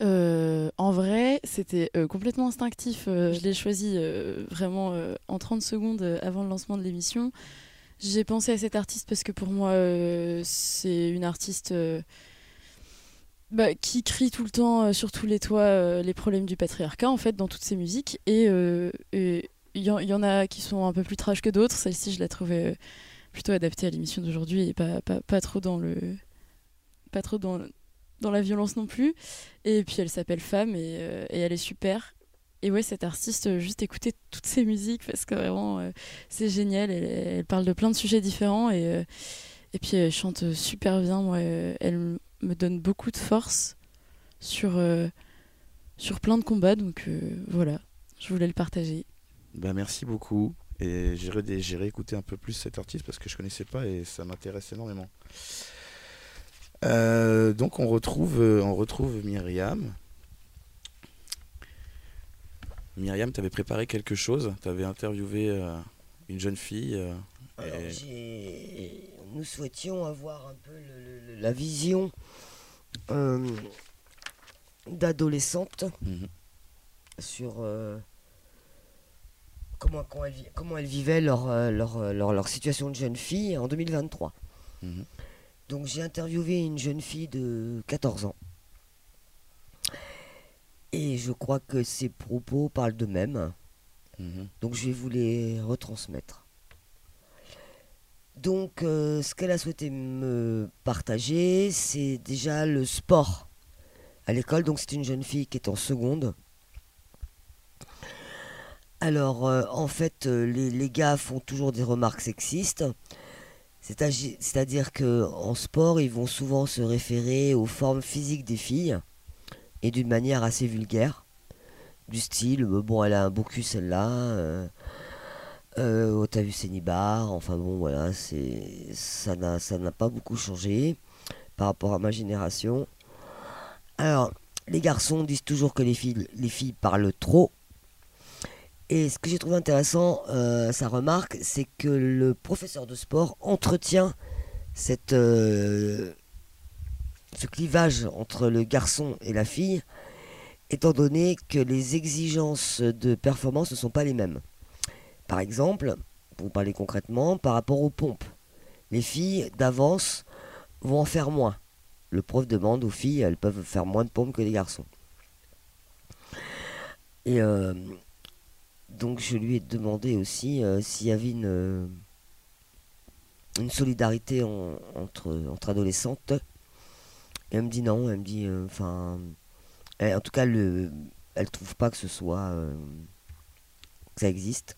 En vrai, c'était complètement instinctif. Je l'ai choisi vraiment en 30 secondes avant le lancement de l'émission. J'ai pensé à cet artiste parce que pour moi, euh, c'est une artiste euh, bah, qui crie tout le temps euh, sur tous les toits les problèmes du patriarcat en fait dans toutes ses musiques. Et il y, en- a qui sont un peu plus trash que d'autres. Celle-ci je la trouvais plutôt adaptée à l'émission d'aujourd'hui et pas, pas, pas trop dans le pas trop dans, dans la violence non plus. Et puis elle s'appelle Femme et elle est super et ouais cette artiste euh, juste écouter toutes ses musiques parce que vraiment euh, c'est génial elle, parle de plein de sujets différents et euh, et puis elle chante super bien moi elle me donne beaucoup de force sur, sur plein de combats. Donc voilà, je voulais le partager. Bah, merci beaucoup. Et j'ai ré- j'ai réécouté un peu plus cet artiste parce que je connaissais pas et ça m'intéresse énormément. Donc on retrouve, on retrouve Myriam. Myriam, tu avais préparé quelque chose? Tu avais interviewé euh, une jeune fille. euh, Alors, et- nous souhaitions avoir un peu le- le- la vision euh, d'adolescentes Mhm. sur comment, comment, elles, vi- comment elles vivaient leur, leur, euh, leur, leur situation de jeune fille en 2023. Mhm. Donc j'ai interviewé une jeune fille de 14 ans. Et je crois que ses propos parlent d'eux-mêmes. Mhm. Donc je vais vous les retransmettre. Donc euh, ce qu'elle a souhaité me partager, c'est déjà le sport à l'école. Donc c'est une jeune fille qui est en seconde. Alors euh, en fait, euh, les, les gars font toujours des remarques sexistes. C'est-à-dire que en sport, ils vont souvent se référer aux formes physiques des filles et d'une manière assez vulgaire. Du style, euh, bon, elle a un beau cul celle-là. euh, euh, oh, enfin bon voilà, c'est ça n'a ça n'a pas beaucoup changé par rapport à ma génération. Alors, les garçons disent toujours que les filles les filles parlent trop. Et ce que j'ai trouvé intéressant, euh, sa remarque, c'est que le professeur de sport entretient cette euh, ce clivage entre le garçon et la fille, étant donné que les exigences de performance ne sont pas les mêmes. Par exemple, pour vous parler concrètement, par rapport aux pompes, les filles d'avance vont en faire moins. Le prof demande aux filles, elles peuvent faire moins de pompes que les garçons. Et euh, donc je lui ai demandé aussi euh, s'il y avait une, euh, solidarité en- entre, entre adolescentes. Et elle me dit non, elle me dit, euh, enfin, en tout cas, le, elle trouve pas que ce soit, euh, ça existe.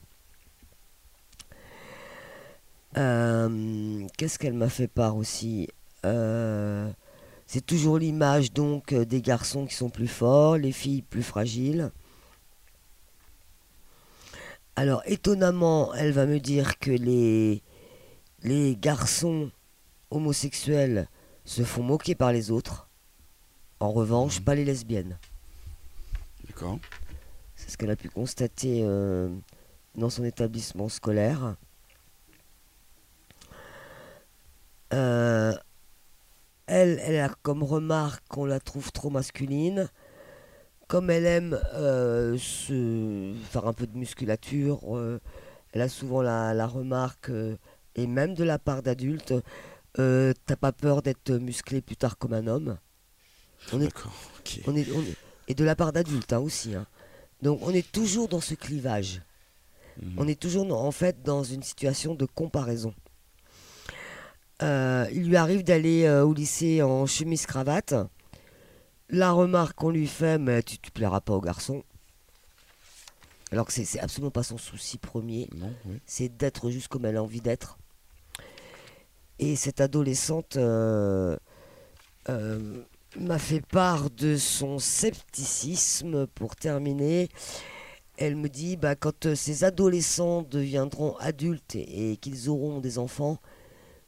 Euh, Qu'est-ce qu'elle m'a fait part aussi? C'est toujours l'image donc des garçons qui sont plus forts, les filles plus fragiles. Alors étonnamment, elle va me dire que les, les garçons homosexuels se font moquer par les autres. En revanche, pas les lesbiennes. D'accord. C'est ce qu'elle a pu constater euh, dans son établissement scolaire. Euh, elle, elle a comme remarque qu'on la trouve trop masculine. Comme elle aime euh, se faire un peu de musculature, elle a souvent la, la remarque, et même de la part d'adultes, euh, t'as pas peur d'être musclé plus tard comme un homme? On est, D'accord. ok. on est, on est- et de la part d'adultes hein, aussi. hein. Donc on est toujours dans ce clivage. Mhm. On est toujours en fait dans une situation de comparaison. Euh, il lui arrive d'aller euh, au lycée en chemise cravate. La remarque qu'on lui fait, mais tu, tu plairas pas aux garçons. Alors que c'est absolument pas son souci premier oui. c'est d'être juste comme elle a envie d'être. Et cette adolescente euh, euh, m'a fait part de son scepticisme pour terminer. Elle me dit, bah, quand euh, ces adolescents deviendront adultes et, qu'ils auront des enfants,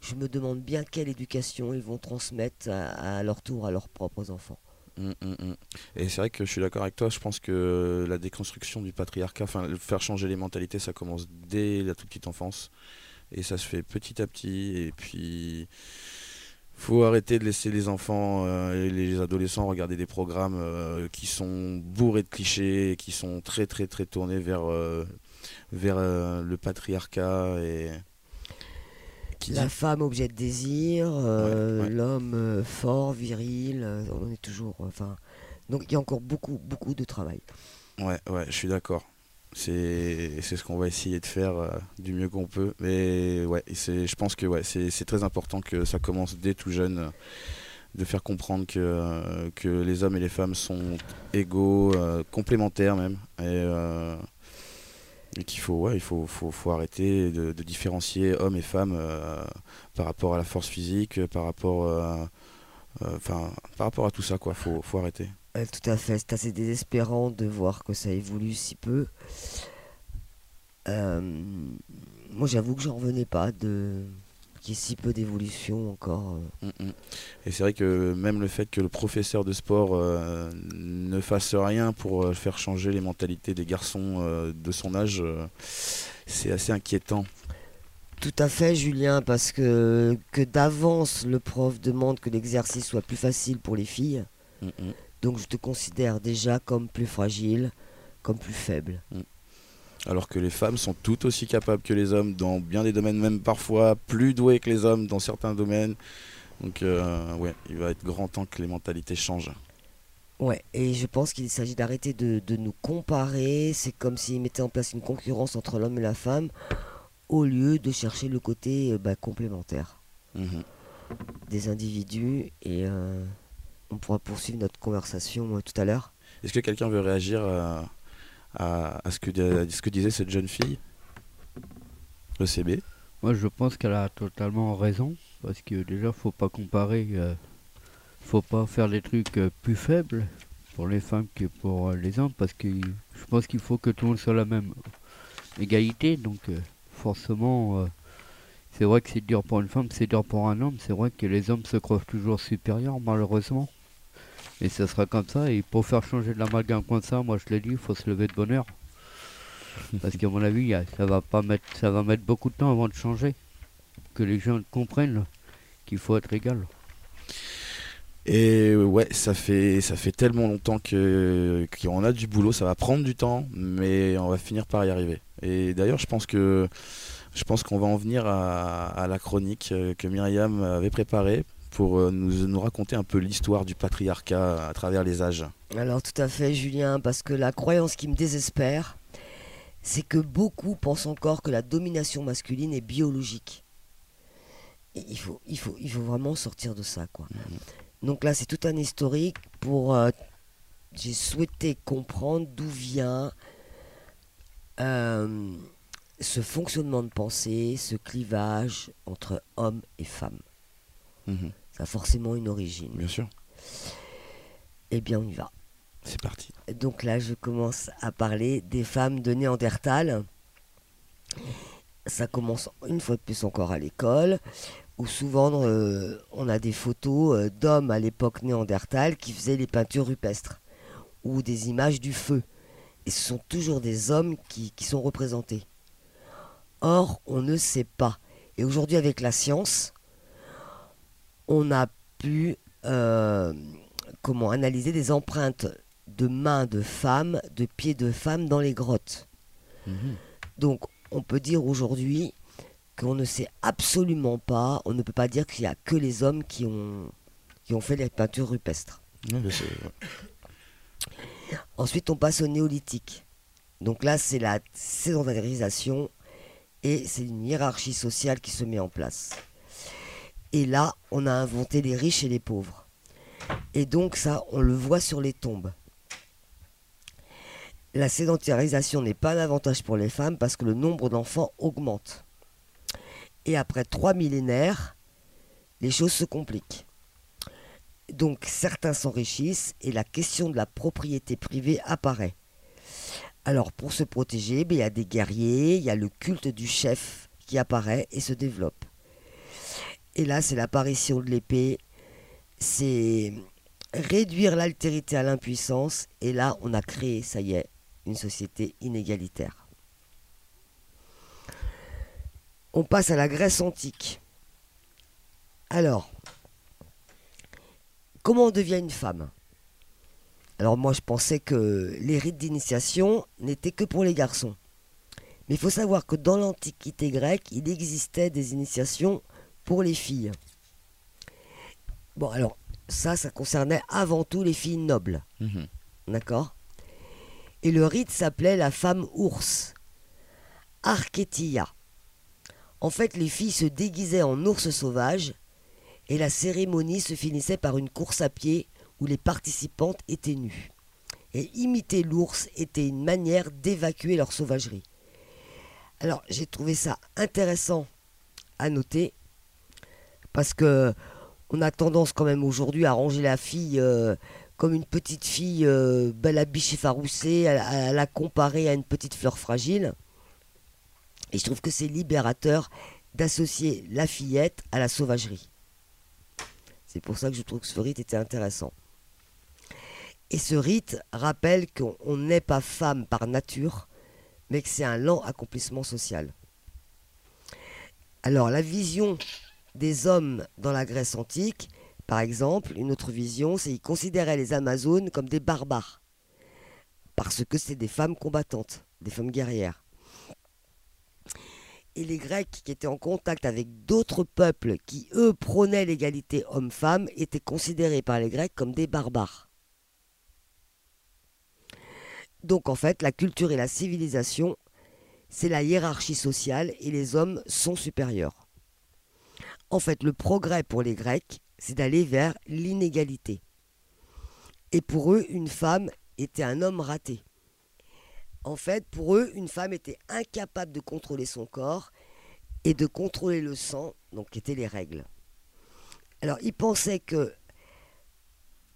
je me demande bien quelle éducation ils vont transmettre à, leur tour à leurs propres enfants. Mm, mm, mm. Et c'est vrai que je suis d'accord avec toi, je pense que la déconstruction du patriarcat, enfin faire changer les mentalités, ça commence dès la toute petite enfance. Et ça se fait petit à petit. Et puis, faut arrêter de laisser les enfants euh, et les adolescents regarder des programmes euh, qui sont bourrés de clichés, et qui sont très très très tournés vers, euh, vers le patriarcat et La femme objet de désir, Ouais, ouais. l'homme fort, viril, on est toujours. Enfin, donc il y a encore beaucoup, beaucoup de travail. Ouais, ouais, je suis d'accord. C'est ce qu'on va essayer de faire euh, du mieux qu'on peut. Mais ouais, je pense que ouais, c'est très important que ça commence dès tout jeune. euh, de faire comprendre que, euh, que les hommes et les femmes sont égaux, complémentaires même. Et, et qu'il faut, ouais, faut, faut, faut arrêter de, différencier hommes et femmes par rapport à la force physique, par rapport, par rapport à tout ça. Il faut, faut arrêter. Euh, tout à fait, c'est assez désespérant de voir que ça évolue si peu. Euh, moi, j'avoue que j'en revenais pas de qu'il y ait si peu d'évolution encore. euh. Mm, mm. Et c'est vrai que même le fait que le professeur de sport euh, ne fasse rien pour faire changer les mentalités des garçons euh, de son âge, euh, c'est assez inquiétant. Tout à fait, Julien, parce que, que d'avance, le prof demande que l'exercice soit plus facile pour les filles. Mm, mm. Donc, je te considère déjà comme plus fragile, comme plus faible. Alors que les femmes sont tout aussi capables que les hommes dans bien des domaines, même parfois plus douées que les hommes dans certains domaines. Donc euh, ouais, il va être grand temps que les mentalités changent. Ouais, et je pense qu'il s'agit d'arrêter de, de nous comparer. C'est comme s'ils mettaient en place une concurrence entre l'homme et la femme, au lieu de chercher le côté euh, bah, complémentaire Mhm. des individus. Et euh, on pourra poursuivre notre conversation euh, tout à l'heure. Est-ce que quelqu'un veut réagir à, à- à ce, que, à ce que disait cette jeune fille? Le CB Moi, je pense qu'elle a totalement raison. Parce que déjà, faut pas comparer. euh, faut pas faire des trucs euh, plus faibles pour les femmes que pour euh, les hommes. Parce que je pense qu'il faut que tout le monde soit à la même égalité. Donc, euh, forcément, euh, c'est vrai que c'est dur pour une femme, c'est dur pour un homme. C'est vrai que les hommes se croient toujours supérieurs, malheureusement. Et ça sera comme ça. Et pour faire changer de l'amalgame comme ça, moi je l'ai dit, il faut se lever de bonne heure. [laughs] Parce qu'à mon avis, ça va pas mettre, ça va mettre beaucoup de temps avant de changer. Que les gens comprennent qu'il faut être égal. Et ouais, ça fait, ça fait tellement longtemps que qu'on a du boulot, ça va prendre du temps, mais on va finir par y arriver. Et d'ailleurs, je pense que je pense qu'on va en venir à, la chronique euh, que Myriam avait préparée pour euh, nous, raconter un peu l'histoire du patriarcat à travers les âges. Alors tout à fait Julien, parce que la croyance qui me désespère, c'est que beaucoup pensent encore que la domination masculine est biologique. Il faut, il faut, il faut vraiment sortir de ça, quoi. Donc là, c'est tout un historique pour. euh, J'ai souhaité comprendre d'où vient ce fonctionnement de pensée, ce clivage entre hommes et femmes. Mhm, Ça a forcément une origine. bien sûr, Eh bien, on y va. c'est parti. Donc là, je commence à parler des femmes de Néandertal. Ça commence une fois de plus encore à l'école, où souvent euh, on a des photos euh, d'hommes à l'époque Néandertal qui faisaient les peintures rupestres, ou des images du feu. Et ce sont toujours des hommes qui, qui sont représentés. Or, on ne sait pas. Et aujourd'hui, avec la science, on a pu euh, comment analyser des empreintes de mains de femmes, de pieds de femmes dans les grottes. Mhm. Donc, on peut dire aujourd'hui qu'on ne sait absolument pas, on ne peut pas dire qu'il n'y a que les hommes qui ont, qui ont fait les peintures rupestres. Ensuite, on passe au néolithique. Donc là, c'est la sédentarisation et c'est une hiérarchie sociale qui se met en place. Et là, on a inventé les riches et les pauvres. Et donc ça, on le voit sur les tombes. La sédentarisation n'est pas un avantage pour les femmes parce que le nombre d'enfants augmente. Et après trois millénaires, les choses se compliquent. Donc certains s'enrichissent et la question de la propriété privée apparaît. Alors pour se protéger, ben, il y a des guerriers, il y a le culte du chef qui apparaît et se développe. Et là, c'est l'apparition de l'épée, c'est réduire l'altérité à l'impuissance, et là, on a créé, ça y est, une société inégalitaire. On passe à la Grèce antique. Alors, comment on devient une femme? Alors moi je pensais que les rites d'initiation n'étaient que pour les garçons. Mais il faut savoir que dans l'Antiquité grecque, il existait des initiations pour les filles. Bon, alors, ça, ça concernait avant tout les filles nobles. Mhm. D'accord? Et le rite s'appelait la femme ours. Archetia. En fait, les filles se déguisaient en ours sauvage et la cérémonie se finissait par une course à pied où les participantes étaient nues. Et imiter l'ours était une manière d'évacuer leur sauvagerie. Alors, j'ai trouvé ça intéressant à noter parce que on a tendance quand même aujourd'hui à ranger la fille euh, comme une petite fille euh, belle à biche à la comparer à une petite fleur fragile. Et je trouve que c'est libérateur d'associer la fillette à la sauvagerie. C'est pour ça que je trouve que ce rite était intéressant. Et ce rite rappelle qu'on on n'est pas femme par nature, mais que c'est un lent accomplissement social. Alors la vision des hommes dans la Grèce antique, par exemple, une autre vision, c'est qu'ils considéraient les Amazones comme des barbares, parce que c'est des femmes combattantes, des femmes guerrières. Et les Grecs qui étaient en contact avec d'autres peuples qui, eux, prônaient l'égalité homme-femme, étaient considérés par les Grecs comme des barbares. Donc en fait, la culture et la civilisation, c'est la hiérarchie sociale et les hommes sont supérieurs. En fait, le progrès pour les Grecs, c'est d'aller vers l'inégalité. Et pour eux, une femme était un homme raté. En fait, pour eux, une femme était incapable de contrôler son corps et de contrôler le sang, donc étaient les règles. Alors, ils pensaient que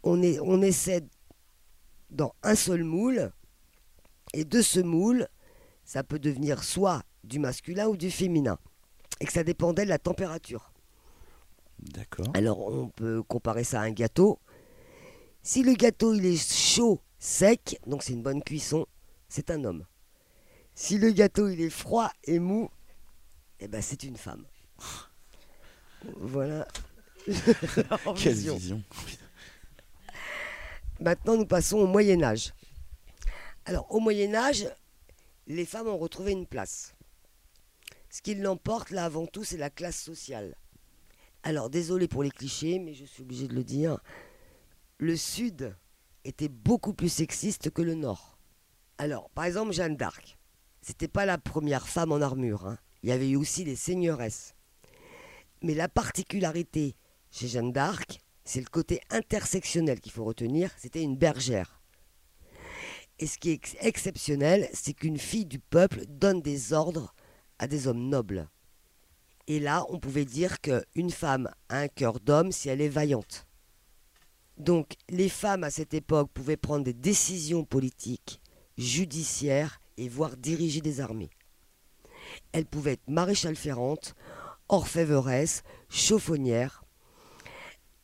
on, est, on essaie dans un seul moule, et de ce moule, ça peut devenir soit du masculin ou du féminin, et que ça dépendait de la température. D'accord. Alors, on peut comparer ça à un gâteau. Si le gâteau il est chaud, sec, donc c'est une bonne cuisson, c'est un homme. Si le gâteau il est froid et mou, eh ben c'est une femme. [laughs] Voilà. Quelle [laughs] vision. vision. Maintenant, nous passons au Moyen Âge. Alors, au Moyen Âge, les femmes ont retrouvé une place. Ce qui l'emporte, là, avant tout, c'est la classe sociale. Alors, désolé pour les clichés, mais je suis obligé de le dire. Le Sud était beaucoup plus sexiste que le Nord. Alors, par exemple, Jeanne d'Arc. C'était pas la première femme en armure. hein. Il y avait eu aussi les seigneuresses. Mais la particularité chez Jeanne d'Arc, c'est le côté intersectionnel qu'il faut retenir. C'était une bergère. Et ce qui est ex- exceptionnel, c'est qu'une fille du peuple donne des ordres à des hommes nobles. Et là, on pouvait dire qu'une femme a un cœur d'homme si elle est vaillante. Donc, les femmes à cette époque pouvaient prendre des décisions politiques, judiciaires et voire diriger des armées. Elles pouvaient être maréchal ferrante, orfèvreresses, chaufonnières.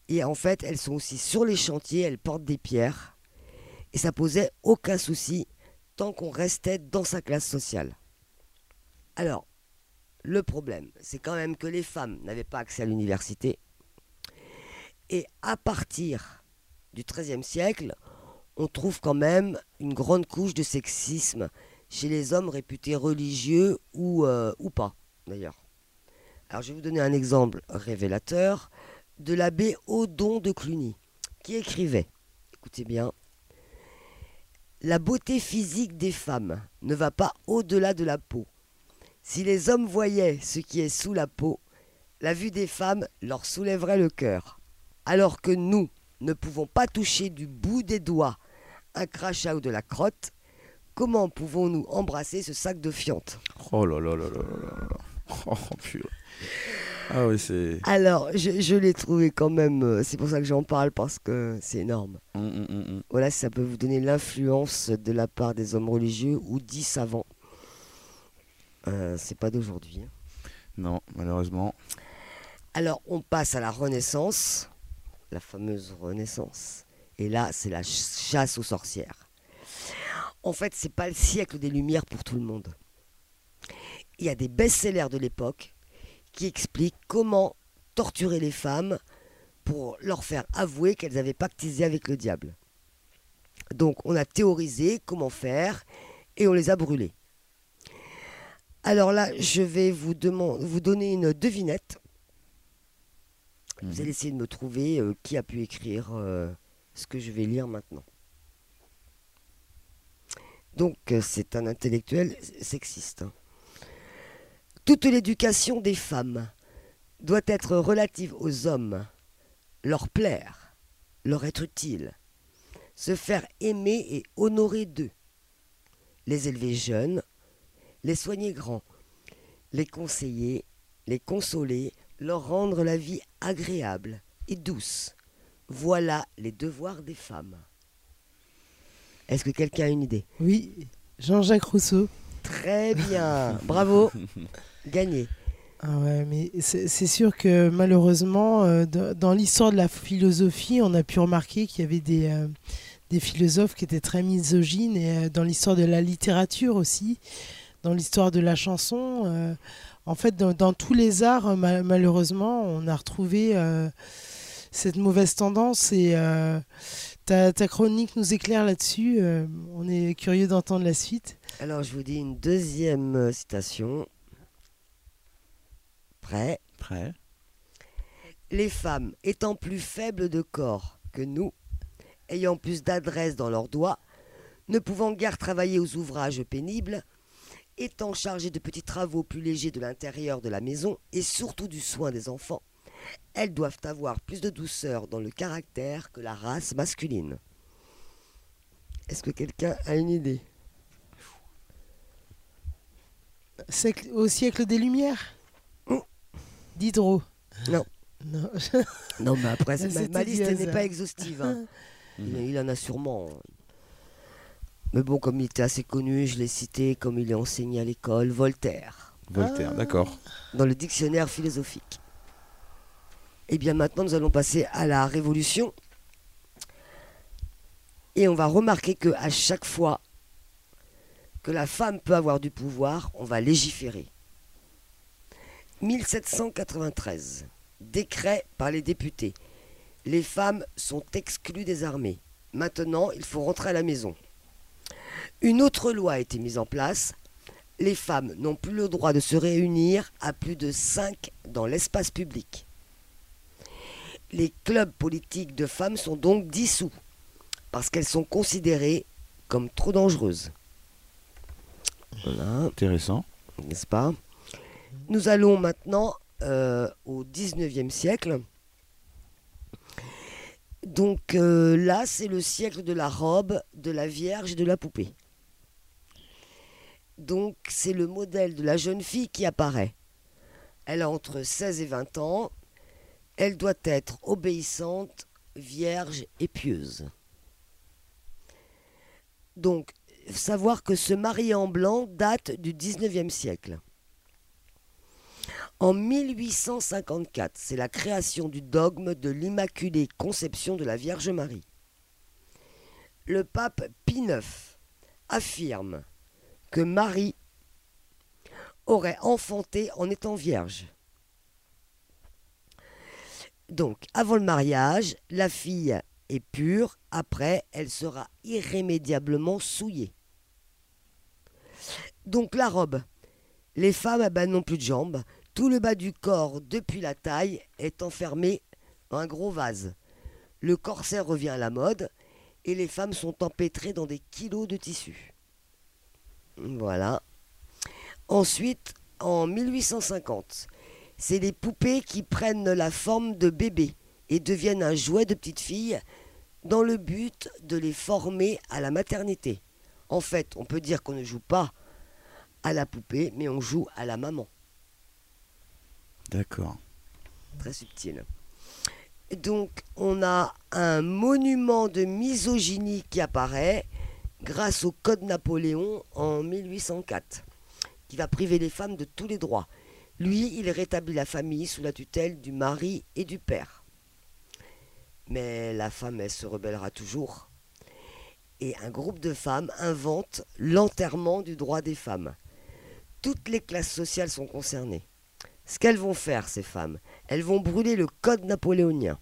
Et en fait, elles sont aussi sur les chantiers, elles portent des pierres. Et ça posait aucun souci tant qu'on restait dans sa classe sociale. Alors, le problème, c'est quand même que les femmes n'avaient pas accès à l'université. Et à partir du XIIIe siècle, on trouve quand même une grande couche de sexisme chez les hommes réputés religieux ou, euh, ou pas, d'ailleurs. Alors, je vais vous donner un exemple révélateur de l'abbé Odon de Cluny, qui écrivait, écoutez bien, La beauté physique des femmes ne va pas au-delà de la peau. Si les hommes voyaient ce qui est sous la peau, la vue des femmes leur soulèverait le cœur. Alors que nous ne pouvons pas toucher du bout des doigts un crachat ou de la crotte, comment pouvons-nous embrasser ce sac de fientes? Oh là là là là là là là. [laughs] Oh purée. Ah oui, c'est. Alors, je, je l'ai trouvé quand même, euh, c'est pour ça que j'en parle, parce que c'est énorme. Hum, hum, hum. Voilà, ça peut vous donner l'influence de la part des hommes religieux ou dits savants. Euh, c'est pas d'aujourd'hui. hein. Non, malheureusement. Alors, on passe à la Renaissance, la fameuse Renaissance. Et là, c'est la ch- chasse aux sorcières. En fait, c'est pas le siècle des Lumières pour tout le monde. Il y a des best-sellers de l'époque qui expliquent comment torturer les femmes pour leur faire avouer qu'elles avaient pactisé avec le diable. Donc, on a théorisé comment faire et on les a brûlées. Alors là, je vais vous, vous donner une devinette. Vous Mhm. allez essayer de me trouver euh, qui a pu écrire euh, ce que je vais lire maintenant. Donc, euh, c'est un intellectuel sexiste. hein. Toute l'éducation des femmes doit être relative aux hommes, leur plaire, leur être utile, se faire aimer et honorer d'eux, les élever jeunes, les soigner grands, les conseiller, les consoler, leur rendre la vie agréable et douce. Voilà les devoirs des femmes. Est-ce que quelqu'un a une idée? Oui, Jean-Jacques Rousseau. Très bien, [laughs] bravo, gagné. Ah ouais, mais c'est sûr que malheureusement, euh, dans l'histoire de la philosophie, on a pu remarquer qu'il y avait des, euh, des philosophes qui étaient très misogynes, et euh, dans l'histoire de la littérature aussi, dans l'histoire de la chanson. euh, en fait, dans, dans tous les arts, ma- malheureusement, on a retrouvé euh, cette mauvaise tendance, et euh, ta, ta chronique nous éclaire là-dessus. euh, on est curieux d'entendre la suite. Alors je vous dis une deuxième euh, citation. Prêt? Prêt Les femmes étant plus faibles de corps que nous, ayant plus d'adresse dans leurs doigts, ne pouvant guère travailler aux ouvrages pénibles, étant chargées de petits travaux plus légers de l'intérieur de la maison et surtout du soin des enfants, elles doivent avoir plus de douceur dans le caractère que la race masculine. Est-ce que quelqu'un a une idée Siècle- au siècle des Lumières Oh. Diderot. Non. [laughs] Non. Non, mais après, [laughs] ma, liste n'est pas exhaustive. hein. il, [laughs] Mhm. il en a sûrement. Mais bon, comme il était assez connu, je l'ai cité comme il est enseigné à l'école, Voltaire, Voltaire, Ah. d'accord. dans le dictionnaire philosophique. Et bien maintenant, nous allons passer à la Révolution. Et on va remarquer que à chaque fois que la femme peut avoir du pouvoir, on va légiférer. 1793, décret par les députés. Les femmes sont exclues des armées. Maintenant, il faut rentrer à la maison. Une autre loi a été mise en place. Les femmes n'ont plus le droit de se réunir à plus de 5 dans l'espace public. Les clubs politiques de femmes sont donc dissous parce qu'elles sont considérées comme trop dangereuses. Intéressant. n'est-ce pas? Nous allons maintenant euh, au 19e siècle. Donc euh, là, c'est le siècle de la robe, de la vierge et de la poupée. Donc c'est le modèle de la jeune fille qui apparaît. Elle a entre 16 et 20 ans. Elle doit être obéissante, vierge et pieuse. Donc, savoir que ce marié en blanc date du 19e siècle. En 1854, c'est la création du dogme de l'Immaculée Conception de la Vierge Marie. Le pape Pie IX affirme que Marie aurait enfanté en étant vierge. Donc, avant le mariage, la fille est pure, après, elle sera irrémédiablement souillée. Donc, la robe. Les femmes eh ben, n'ont plus de jambes. Tout le bas du corps, depuis la taille, est enfermé dans un gros vase. Le corset revient à la mode et les femmes sont empêtrées dans des kilos de tissu. Voilà. Ensuite, en 1850, c'est les poupées qui prennent la forme de bébés et deviennent un jouet de petite fille dans le but de les former à la maternité. En fait, on peut dire qu'on ne joue pas à la poupée, mais on joue à la maman. D'accord. Très subtil. Donc, on a un monument de misogynie qui apparaît grâce au Code Napoléon en 1804, qui va priver les femmes de tous les droits. Lui, il rétablit la famille sous la tutelle du mari et du père. Mais la femme, elle se rebellera toujours. Et un groupe de femmes invente l'enterrement du droit des femmes. Toutes les classes sociales sont concernées. Ce qu'elles vont faire, ces femmes, elles vont brûler le code napoléonien.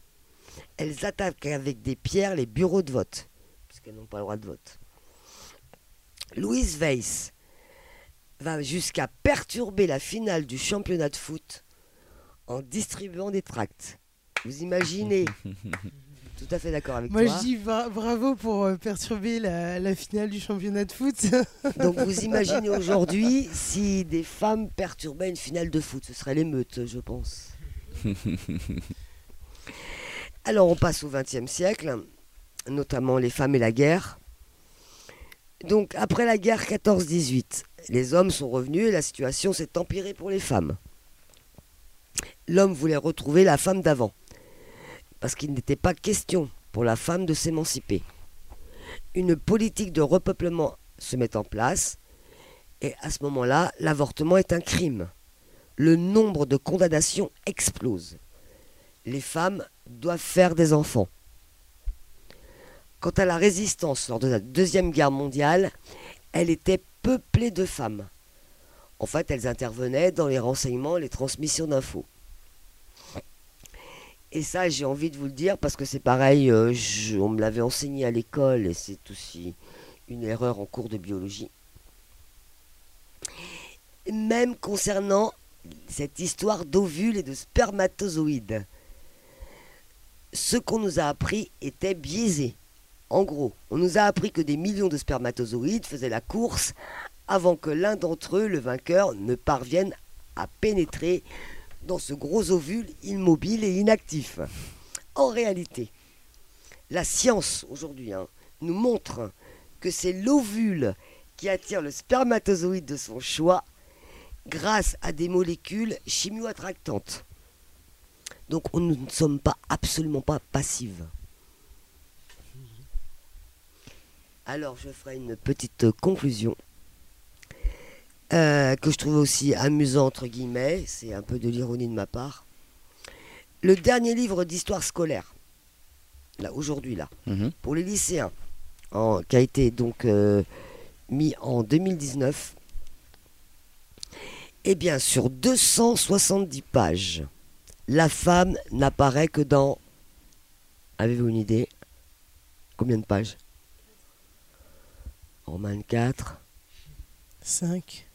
Elles attaquent avec des pierres les bureaux de vote, puisqu'elles n'ont pas le droit de vote. Louise Weiss va jusqu'à perturber la finale du championnat de foot en distribuant des tracts. Vous imaginez [laughs] Tout à fait d'accord avec Moi, toi. je dis bra- bravo pour euh, perturber la, la finale du championnat de foot. [laughs] Donc vous imaginez aujourd'hui si des femmes perturbaient une finale de foot, ce serait l'émeute, je pense. [laughs] Alors on passe au XXe siècle, notamment les femmes et la guerre. Donc après la guerre 14-18, les hommes sont revenus et la situation s'est empirée pour les femmes. L'homme voulait retrouver la femme d'avant, parce qu'il n'était pas question pour la femme de s'émanciper. Une politique de repeuplement se met en place, et à ce moment-là, l'avortement est un crime. Le nombre de condamnations explose. Les femmes doivent faire des enfants. Quant à la résistance lors de la Deuxième Guerre mondiale, elle était peuplée de femmes. En fait, elles intervenaient dans les renseignements les transmissions d'infos. Et ça, j'ai envie de vous le dire parce que c'est pareil, euh, on me l'avait enseigné à l'école et c'est aussi une erreur en cours de biologie. Même concernant cette histoire d'ovules et de spermatozoïdes. Ce qu'on nous a appris était biaisé. En gros, on nous a appris que des millions de spermatozoïdes faisaient la course avant que l'un d'entre eux, le vainqueur, ne parvienne à pénétrer dans ce gros ovule immobile et inactif. En réalité, la science aujourd'hui hein, nous montre que c'est l'ovule qui attire le spermatozoïde de son choix grâce à des molécules chimio-attractantes. Donc on- nous ne sommes pas absolument pas passives. Alors je ferai une petite conclusion euh, que je trouve aussi amusant entre guillemets, c'est un peu de l'ironie de ma part. Le dernier livre d'histoire scolaire, là aujourd'hui là, Mhm. pour les lycéens, en- qui a été donc euh, mis en 2019, eh bien sur 270 pages, la femme n'apparaît que dans, avez-vous une idée Combien de pages? En 24 5.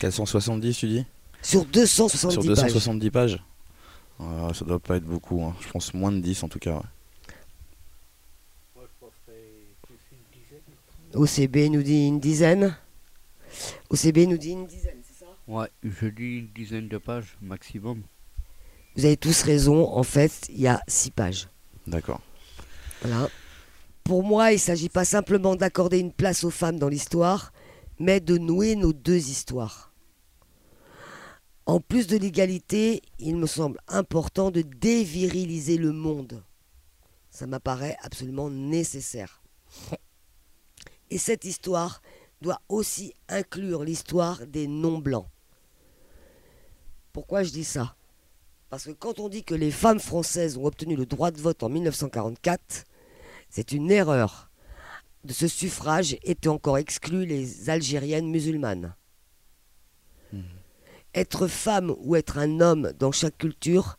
470, tu dis? Sur 270 Sur pages. 270 pages Ah, Ça doit pas être beaucoup, hein. je pense moins de 10 en tout cas. ouais. OCB nous dit une dizaine. OCB nous dit une dizaine, c'est ça? Ouais, je dis une dizaine de pages maximum. Vous avez tous raison, en fait, il y a six pages. D'accord. Voilà. Pour moi, il ne s'agit pas simplement d'accorder une place aux femmes dans l'histoire, mais de nouer nos deux histoires. En plus de l'égalité, il me semble important de déviriliser le monde. Ça m'apparaît absolument nécessaire. Et cette histoire doit aussi inclure l'histoire des non-blancs. Pourquoi je dis ça? Parce que quand on dit que les femmes françaises ont obtenu le droit de vote en 1944, c'est une erreur. De ce suffrage étaient encore exclues les Algériennes musulmanes. Être femme ou être un homme dans chaque culture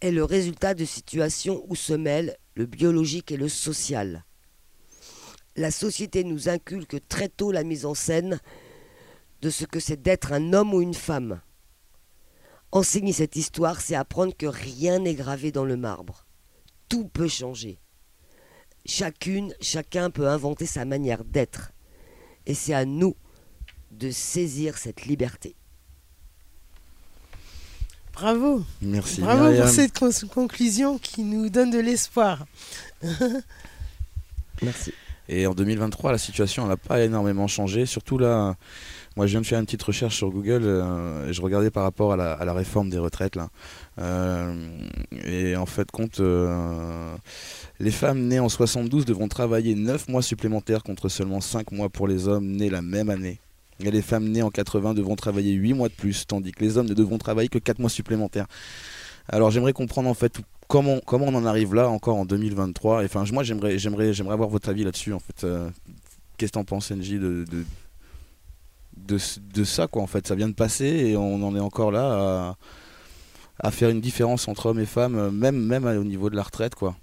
est le résultat de situations où se mêlent le biologique et le social. La société nous inculque très tôt la mise en scène de ce que c'est d'être un homme ou une femme. Enseigner cette histoire, c'est apprendre que rien n'est gravé dans le marbre. Tout peut changer. Chacune, chacun peut inventer sa manière d'être. Et c'est à nous de saisir cette liberté. Bravo. Merci. Bravo Myriam. pour cette con- conclusion qui nous donne de l'espoir. [laughs] Merci. Et en 2023, la situation n'a pas énormément changé. Surtout là, moi je viens de faire une petite recherche sur Google euh, et je regardais par rapport à la, à la réforme des retraites. Là. Euh, et en fait, compte, euh, les femmes nées en 72 devront travailler 9 mois supplémentaires contre seulement 5 mois pour les hommes nés la même année. Les femmes nées en 80 devront travailler 8 mois de plus, tandis que les hommes ne devront travailler que 4 mois supplémentaires. Alors j'aimerais comprendre en fait comment, comment on en arrive là encore en 2023. Et, Enfin, moi j'aimerais, j'aimerais, avoir votre avis là-dessus en fait. Euh, Qu'est-ce que t'en penses, NJ, de, de, de, de ça quoi en fait? Ça vient de passer et on en est encore là à, faire une différence entre hommes et femmes, euh, même, même au niveau de la retraite quoi.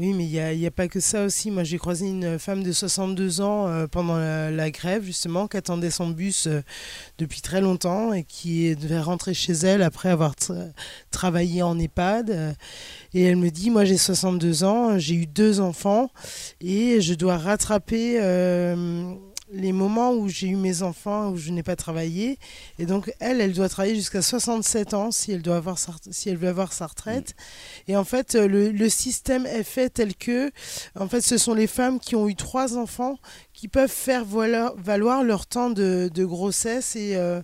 Oui, mais il n'y a, a, pas que ça aussi. Moi, j'ai croisé une femme de 62 ans euh, pendant la, grève, justement, qui attendait son bus euh, depuis très longtemps et qui devait rentrer chez elle après avoir travaillé en EHPAD. et elle me dit, moi, j'ai 62 ans, j'ai eu deux enfants et je dois rattraper euh, les moments où j'ai eu mes enfants, où je n'ai pas travaillé. Et donc, elle, elle doit travailler jusqu'à 67 ans si elle, doit avoir si elle veut avoir sa retraite. Et en fait, le, le, système est fait tel que, en fait, ce sont les femmes qui ont eu trois enfants qui peuvent faire valoir, valoir leur temps de, de grossesse et... Euh,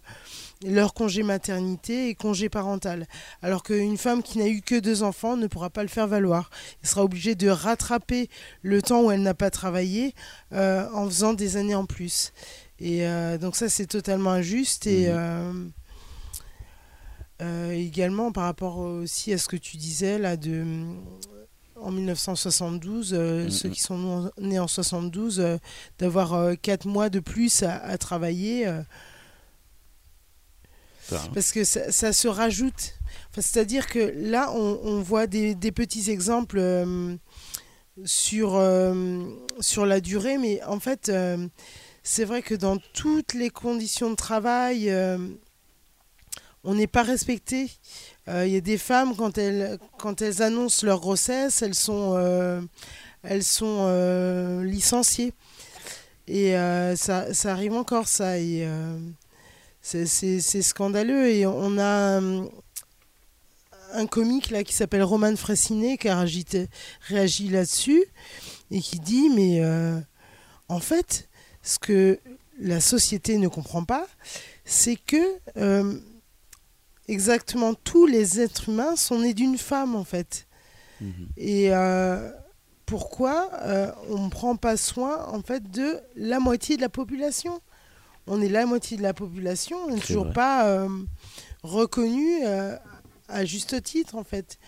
leur congé maternité et congé parental. Alors qu'une femme qui n'a eu que deux enfants ne pourra pas le faire valoir. Elle sera obligée de rattraper le temps où elle n'a pas travaillé euh, en faisant des années en plus. Et euh, donc ça, c'est totalement injuste. Et mmh. euh, également par rapport aussi à ce que tu disais là de en 1972, mmh, ceux qui sont nés en 72, d'avoir quatre mois de plus à, à travailler. Parce que ça, se rajoute. C'est-à-dire que là, on, voit des, petits exemples euh, sur, euh, sur la durée, mais en fait, euh, c'est vrai que dans toutes les conditions de travail, on n'est pas respecté. Il y a des femmes, quand elles, quand elles annoncent leur grossesse, elles sont, elles sont licenciées. Et ça, ça arrive encore, ça. C'est scandaleux. Et on a un, comique là qui s'appelle Roman Frassinet qui a réagi, là-dessus et qui dit mais euh, en fait ce que la société ne comprend pas c'est que euh, exactement tous les êtres humains sont nés d'une femme en fait mmh et euh, pourquoi on ne prend pas soin en fait de la moitié de la population? On est la moitié de la population, on n'est toujours pas euh, reconnu euh, à juste titre en fait.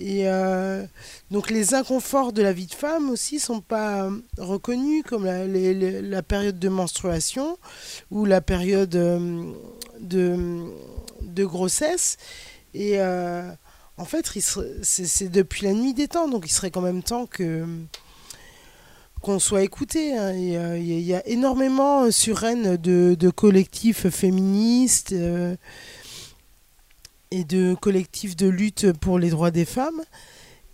Et euh, donc les inconforts de la vie de femme aussi sont pas reconnus comme la, période de menstruation ou la période de, de grossesse. Et en fait, c'est depuis la nuit des temps, donc il serait quand même temps que qu'on soit écouté. Hein. Euh, il, y a, énormément euh, sur Rennes de, collectifs féministes euh, et de collectifs de lutte pour les droits des femmes.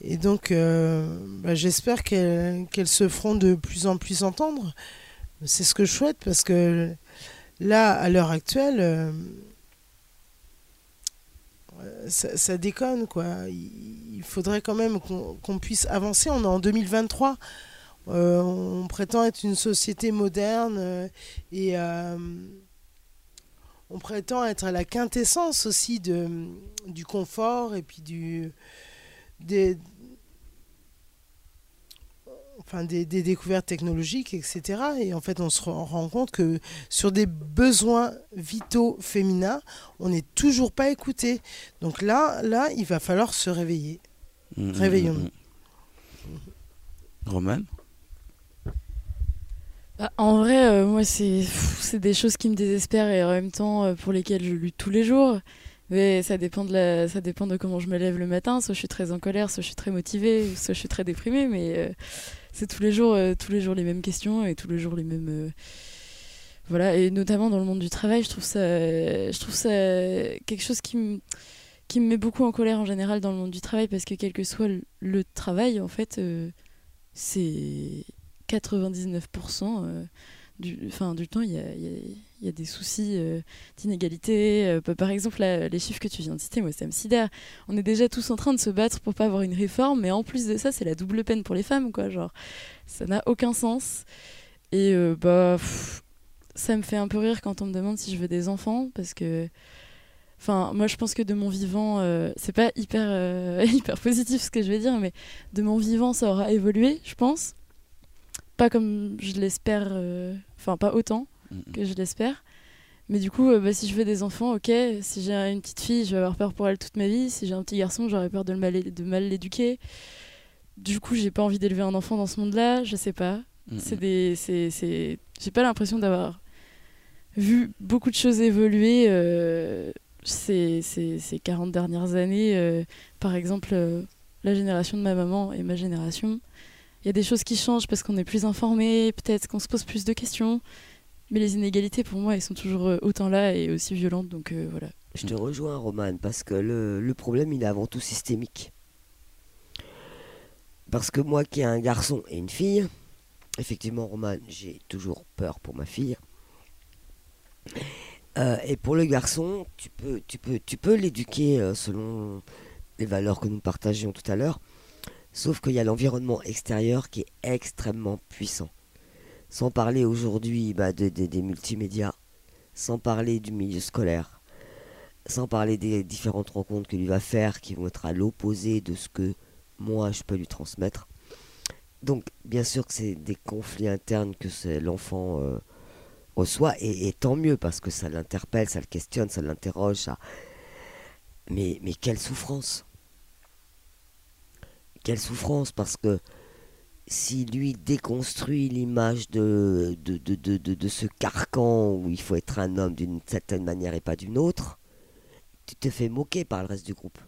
Et donc, bah, j'espère qu'elles se feront de plus en plus entendre. C'est ce que je souhaite parce que là, à l'heure actuelle, ça, déconne. quoi. Il, faudrait quand même qu'on puisse avancer. On est en 2023. Euh, on prétend être une société moderne euh, et euh, on prétend être à la quintessence aussi de, du confort et puis du, des, enfin des, des, découvertes technologiques, etc. Et en fait, on se rend compte que sur des besoins vitaux féminins, on n'est toujours pas écouté. Donc là, là, il va falloir se réveiller. Mmh, mmh, Réveillons-nous. Mmh, Roman? Bah, en vrai, euh, moi, c'est des choses qui me désespèrent et en même temps euh, pour lesquelles je lutte tous les jours. Mais ça dépend, de ça dépend de comment je me lève le matin. Soit je suis très en colère, soit je suis très motivée, soit je suis très déprimée. Mais euh, c'est tous les jours, tous les jours les mêmes questions et tous les jours les mêmes. voilà, et notamment dans le monde du travail, je trouve ça, je trouve ça quelque chose qui me, qui me met beaucoup en colère en général dans le monde du travail parce que quel que soit le travail, en fait, c'est 99% euh, du, du temps, il y a, des soucis euh, d'inégalité. Euh, par exemple, les chiffres que tu viens de citer, moi, ça me sidère. On est déjà tous en train de se battre pour pas avoir une réforme, mais en plus de ça, c'est la double peine pour les femmes, quoi. Genre, ça n'a aucun sens. Et bah, ça me fait un peu rire quand on me demande si je veux des enfants, parce que. Enfin, moi, je pense que de mon vivant, c'est pas hyper, [laughs] hyper positif ce que je vais dire, mais de mon vivant, ça aura évolué, je pense pas comme je l'espère, euh, enfin pas autant que je l'espère. Mais du coup, euh, bah, si je veux des enfants, ok. Si j'ai une petite fille, je vais avoir peur pour elle toute ma vie. Si j'ai un petit garçon, j'aurais peur de, le mal, de mal l'éduquer. Du coup, j'ai pas envie d'élever un enfant dans ce monde-là. Je sais pas. C'est des, c'est, c'est... J'ai pas l'impression d'avoir vu beaucoup de choses évoluer euh, ces, ces, ces, 40 dernières années. par exemple, la génération de ma maman et ma génération, il y a des choses qui changent parce qu'on est plus informé, peut-être qu'on se pose plus de questions. Mais les inégalités, pour moi, elles sont toujours euh, autant là et aussi violentes. Donc euh, voilà. Je te rejoins, Roman, parce que le, problème, il est avant tout systémique. Parce que moi qui ai un garçon et une fille, effectivement, Roman, j'ai toujours peur pour ma fille. Euh, et pour le garçon, tu peux, tu peux, tu peux l'éduquer selon les valeurs que nous partagions tout à l'heure. Sauf qu'il y a l'environnement extérieur qui est extrêmement puissant. Sans parler aujourd'hui bah, de- de- des multimédias, sans parler du milieu scolaire, sans parler des différentes rencontres que lui va faire qui vont être à l'opposé de ce que moi je peux lui transmettre. Donc bien sûr que c'est des conflits internes que l'enfant euh, reçoit et, tant mieux parce que ça l'interpelle, ça le questionne, ça l'interroge. Mais, mais quelle souffrance Quelle souffrance parce que si lui déconstruit l'image de, de, de, ce carcan où il faut être un homme d'une certaine manière et pas d'une autre, tu te fais moquer par le reste du groupe.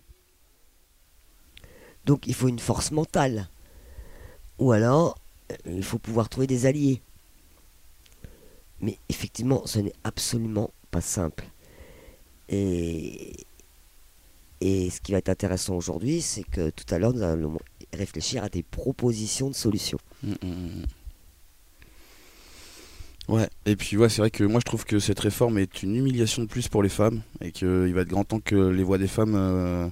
Donc il faut une force mentale. Ou alors, il faut pouvoir trouver des alliés. Mais effectivement, ce n'est absolument pas simple. Et, et ce qui va être intéressant aujourd'hui, c'est que tout à l'heure, nous allons réfléchir à des propositions de solutions. Mm, mm, mm. Ouais, et puis ouais, c'est vrai que moi je trouve que cette réforme est une humiliation de plus pour les femmes et qu'il va être grand temps que les voix des femmes euh,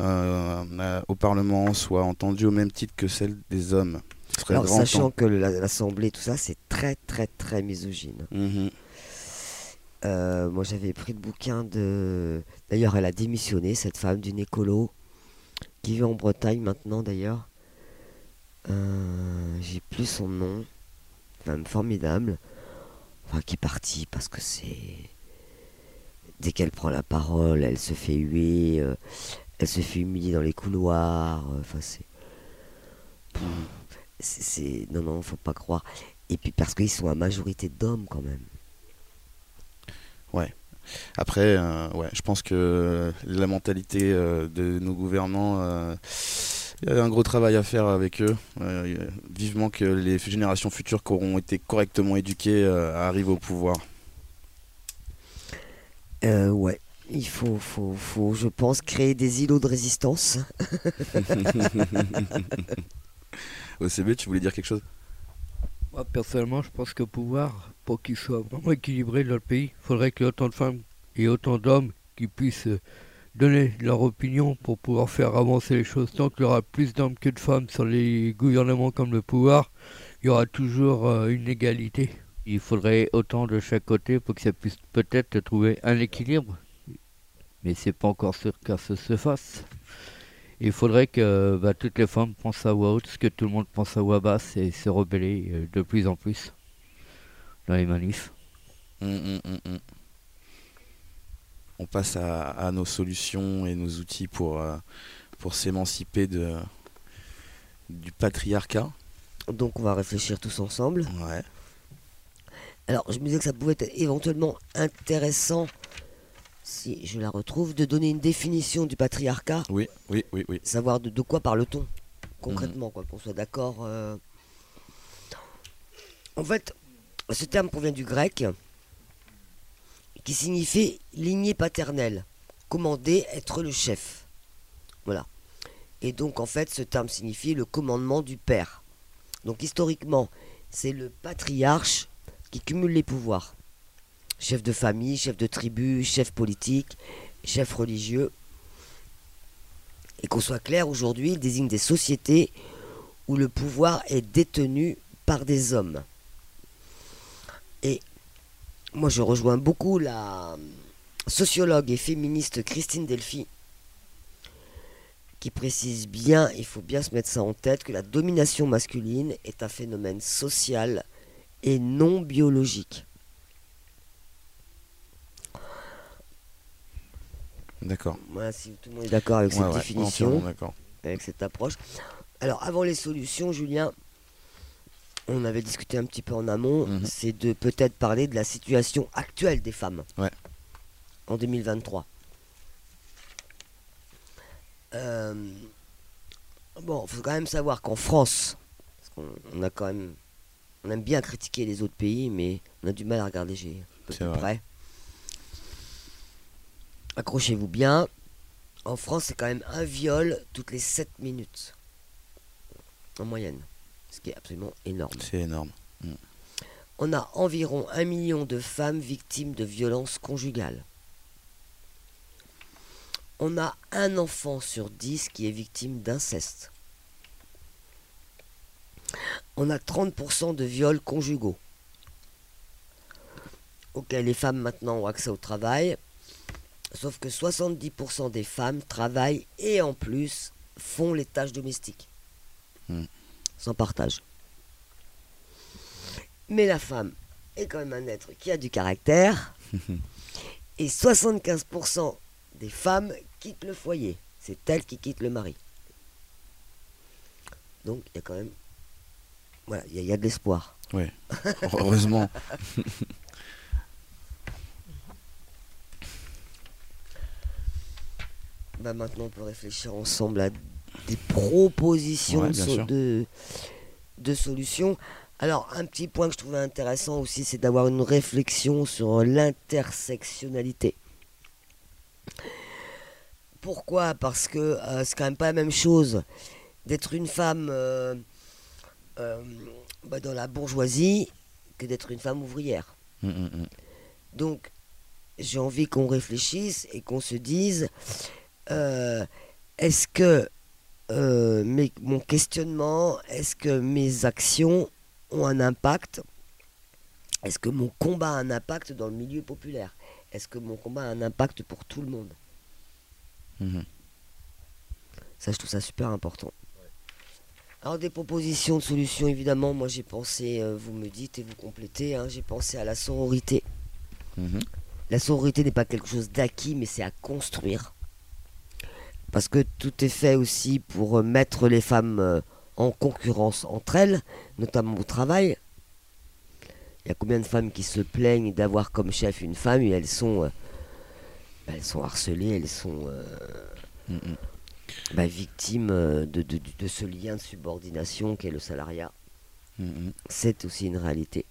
euh, euh, au Parlement soient entendues au même titre que celles des hommes. Alors, sachant temps. que la- l'Assemblée, tout ça, c'est très, très, très misogyne. Mhm. Euh, moi, j'avais pris le bouquin de. D'ailleurs, elle a démissionné, cette femme d'une écolo, qui vit en Bretagne maintenant, d'ailleurs. Euh, J'ai plus son nom. Femme formidable. Enfin, qui est partie parce que c'est. Dès qu'elle prend la parole, elle se fait huer. euh, elle se fait humilier dans les couloirs. Enfin. C'est- c'est- Non, non, faut pas croire. Et puis parce qu'ils sont à majorité d'hommes quand même. Après, euh, ouais, je pense que la mentalité euh, de nos gouvernants, euh, il y a un gros travail à faire avec eux. Euh, vivement que les générations futures qui auront été correctement éduquées euh, arrivent au pouvoir. Euh, ouais. Il faut, faut, faut, je pense, créer des îlots de résistance. [laughs] [laughs] OCB, tu voulais dire quelque chose? Moi, personnellement, je pense qu'au pouvoir, pour qu'il soit vraiment équilibré dans le pays, il faudrait qu'il y ait autant de femmes et autant d'hommes qui puissent euh, donner leur opinion pour pouvoir faire avancer les choses. Tant qu'il y aura plus d'hommes que de femmes sur les gouvernements comme le pouvoir, il y aura toujours euh, une égalité. Il faudrait autant de chaque côté pour que ça puisse peut-être trouver un équilibre. Mais c'est pas encore sûr que ça se fasse. Il faudrait que bah, toutes les femmes pensent à voix haute, que tout le monde pense à voix basse et se rebeller euh, de plus en plus dans les manifs. On passe à, à nos solutions et nos outils pour, euh, pour s'émanciper de, du patriarcat. Donc on va réfléchir tous ensemble. Ouais. Alors je me disais que ça pouvait être éventuellement intéressant, si je la retrouve, de donner une définition du patriarcat, Oui, oui, oui, oui. savoir de, de quoi parle-t-on concrètement, quoi, qu'on soit d'accord. euh. En fait, ce terme provient du grec, qui signifie lignée paternelle, commander, être le chef. Voilà. Et donc en fait, ce terme signifie le commandement du père. Donc historiquement, c'est le patriarche qui cumule les pouvoirs. Chef de famille, chef de tribu, chef politique, chef religieux. Et qu'on soit clair, aujourd'hui, il désigne des sociétés où le pouvoir est détenu par des hommes. Et moi, je rejoins beaucoup la sociologue et féministe Christine Delphi, qui précise bien, il faut bien se mettre ça en tête, que la domination masculine est un phénomène social et non biologique. D'accord. Voilà, si tout le monde est d'accord avec Ouais, cette ouais, définition, avec cette approche. Alors, avant les solutions, Julien, on avait discuté un petit peu en amont, Mhm. c'est de peut-être parler de la situation actuelle des femmes Ouais. en 2023. Euh, Bon, faut quand même savoir qu'en France, parce qu'on on a quand même, on aime bien critiquer les autres pays, mais on a du mal à regarder un peu C'est plus vrai. près. Accrochez-vous bien. En France, c'est quand même un viol toutes les 7 minutes. En moyenne. Ce qui est absolument énorme. C'est énorme. On a environ un million de femmes victimes de violences conjugales. On a un enfant sur dix qui est victime d'inceste. On a 30% de viols conjugaux. Ok, les femmes maintenant ont accès au travail. Sauf que 70% des femmes travaillent et en plus font les tâches domestiques. Hmm. Sans partage. Mais la femme est quand même un être qui a du caractère. [laughs] et 75% des femmes quittent le foyer. C'est elle qui quitte le mari. Donc il y a quand même. Voilà, il y, a- il y a de l'espoir. Ouais. [laughs] Heureusement. Bah maintenant, on peut réfléchir ensemble à des propositions Ouais, de, bien so- sûr. de, de solutions. Alors, un petit point que je trouvais intéressant aussi, c'est d'avoir une réflexion sur l'intersectionnalité. Pourquoi? Parce que euh, c'est quand même pas la même chose d'être une femme euh, euh, bah, dans la bourgeoisie que d'être une femme ouvrière. Mm, mm, mm. Donc, j'ai envie qu'on réfléchisse et qu'on se dise est-ce que euh, mes- mon questionnement, est-ce que mes actions ont un impact? Est-ce que mon combat a un impact dans le milieu populaire? Est-ce que mon combat a un impact pour tout le monde? Mhm. Ça, je trouve ça super important. Alors, des propositions de solutions, évidemment, moi j'ai pensé, euh, vous me dites et vous complétez, hein, j'ai pensé à la sororité. Mhm. La sororité n'est pas quelque chose d'acquis, mais c'est à construire. Parce que tout est fait aussi pour euh, mettre les femmes euh, en concurrence entre elles, notamment au travail. Il y a combien de femmes qui se plaignent d'avoir comme chef une femme et elles sont, euh, bah, elles sont harcelées, elles sont euh, Mm, mm. bah, victimes de, de- de ce lien de subordination qu'est le salariat. Mm. C'est aussi une réalité.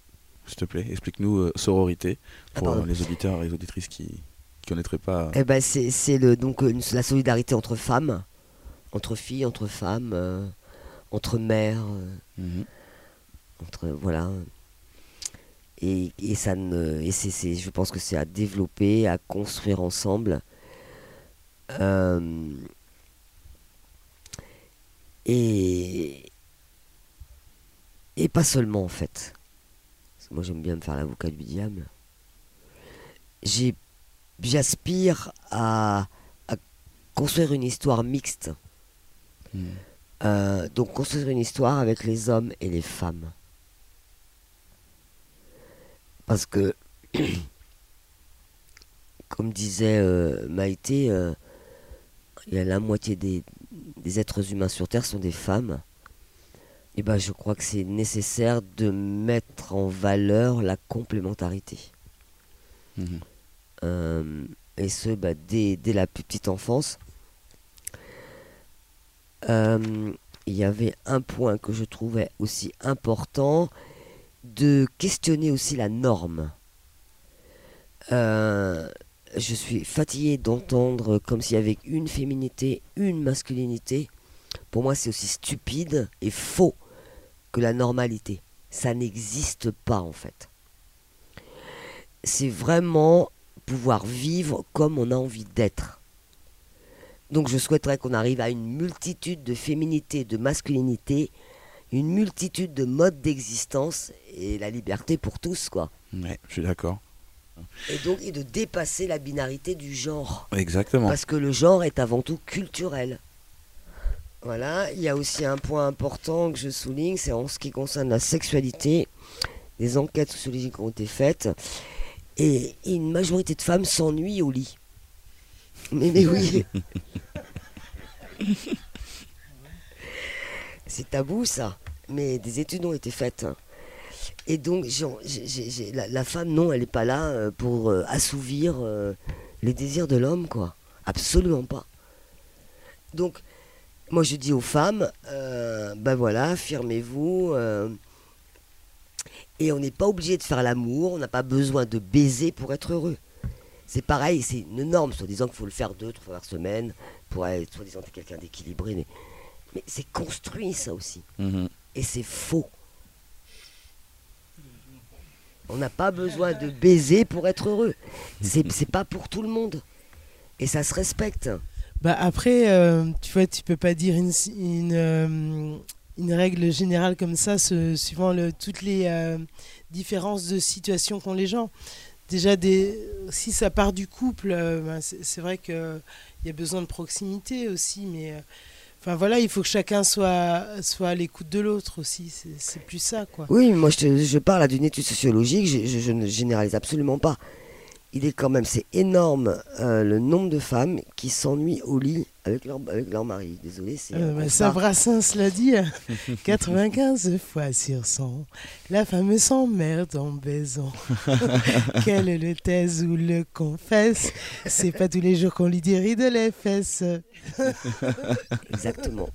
S'il te plaît, explique-nous euh, sororité Ah, pour les auditeurs et les auditrices qui ne connaîtraient pas. Eh ben c'est c'est le donc euh, une- la solidarité entre femmes, entre filles, entre femmes, euh, entre mères, euh, Mhm. entre voilà. Et, et ça ne et c'est c'est- je pense que c'est à développer, à construire ensemble. Euh, et et pas seulement en fait. Parce que moi j'aime bien me faire l'avocat du diable. J'ai j'aspire à, à construire une histoire mixte. Mm. Euh, donc construire une histoire avec les hommes et les femmes. Parce que, [coughs] comme disait euh, Maïté, euh, il y a la moitié des, des êtres humains sur Terre sont des femmes. Et ben je crois que c'est nécessaire de mettre en valeur la complémentarité. Mhm. Euh, et ce, bah, dès, dès la plus petite enfance. Euh, Il y avait un point que je trouvais aussi important, de questionner aussi la norme. Euh, je suis fatigué d'entendre comme s'il y avait une féminité, une masculinité. Pour moi, c'est aussi stupide et faux que la normalité. Ça n'existe pas en fait. C'est vraiment pouvoir vivre comme on a envie d'être. Donc je souhaiterais qu'on arrive à une multitude de féminité, de masculinité, une multitude de modes d'existence et la liberté pour tous quoi. Ouais, je suis d'accord. Et donc et de dépasser la binarité du genre. Exactement. Parce que le genre est avant tout culturel. Voilà, il y a aussi un point important que je souligne, c'est en ce qui concerne la sexualité. Des enquêtes sociologiques ont été faites et, et une majorité de femmes s'ennuient au lit. Mais, mais oui. [laughs] c'est tabou ça. Mais des études ont été faites. hein. Et donc, la, la femme, non, elle n'est pas là euh, pour euh, assouvir euh, les désirs de l'homme, quoi. Absolument pas. Donc, moi je dis aux femmes, euh, ben voilà, firmez-vous. Et on n'est pas obligé de faire l'amour, on n'a pas besoin de baiser pour être heureux. C'est pareil, c'est une norme, soi-disant qu'il faut le faire deux, trois fois par semaine, pour être soi-disant t'es quelqu'un d'équilibré. Mais, mais c'est construit ça aussi. Mhm. Et c'est faux. On n'a pas besoin de baiser pour être heureux. C'est c'est pas pour tout le monde. Et ça se respecte. Bah après, euh, tu vois, tu peux pas dire une, une, euh, une règle générale comme ça, suivant toutes les euh, différences de situation qu'ont les gens. Déjà, des, si ça part du couple, euh, ben, c'est vrai qu'il y a besoin de proximité aussi, mais euh, enfin voilà, il faut que chacun soit, soit à l'écoute de l'autre aussi. C'est plus ça, quoi. Oui, moi je, parle d'une étude sociologique, je, je- ne généralise absolument pas. Il est quand même, c'est énorme le nombre de femmes qui s'ennuient au lit avec leur, avec leur mari. Désolé, c'est. Euh, bah, ça, Brassens l'a dit, hein. [laughs] 95 fois sur 100, la femme s'emmerde en baisant. [laughs] Qu'elle le taise ou le confesse, c'est pas tous les jours qu'on lui déride les fesses. Exactement.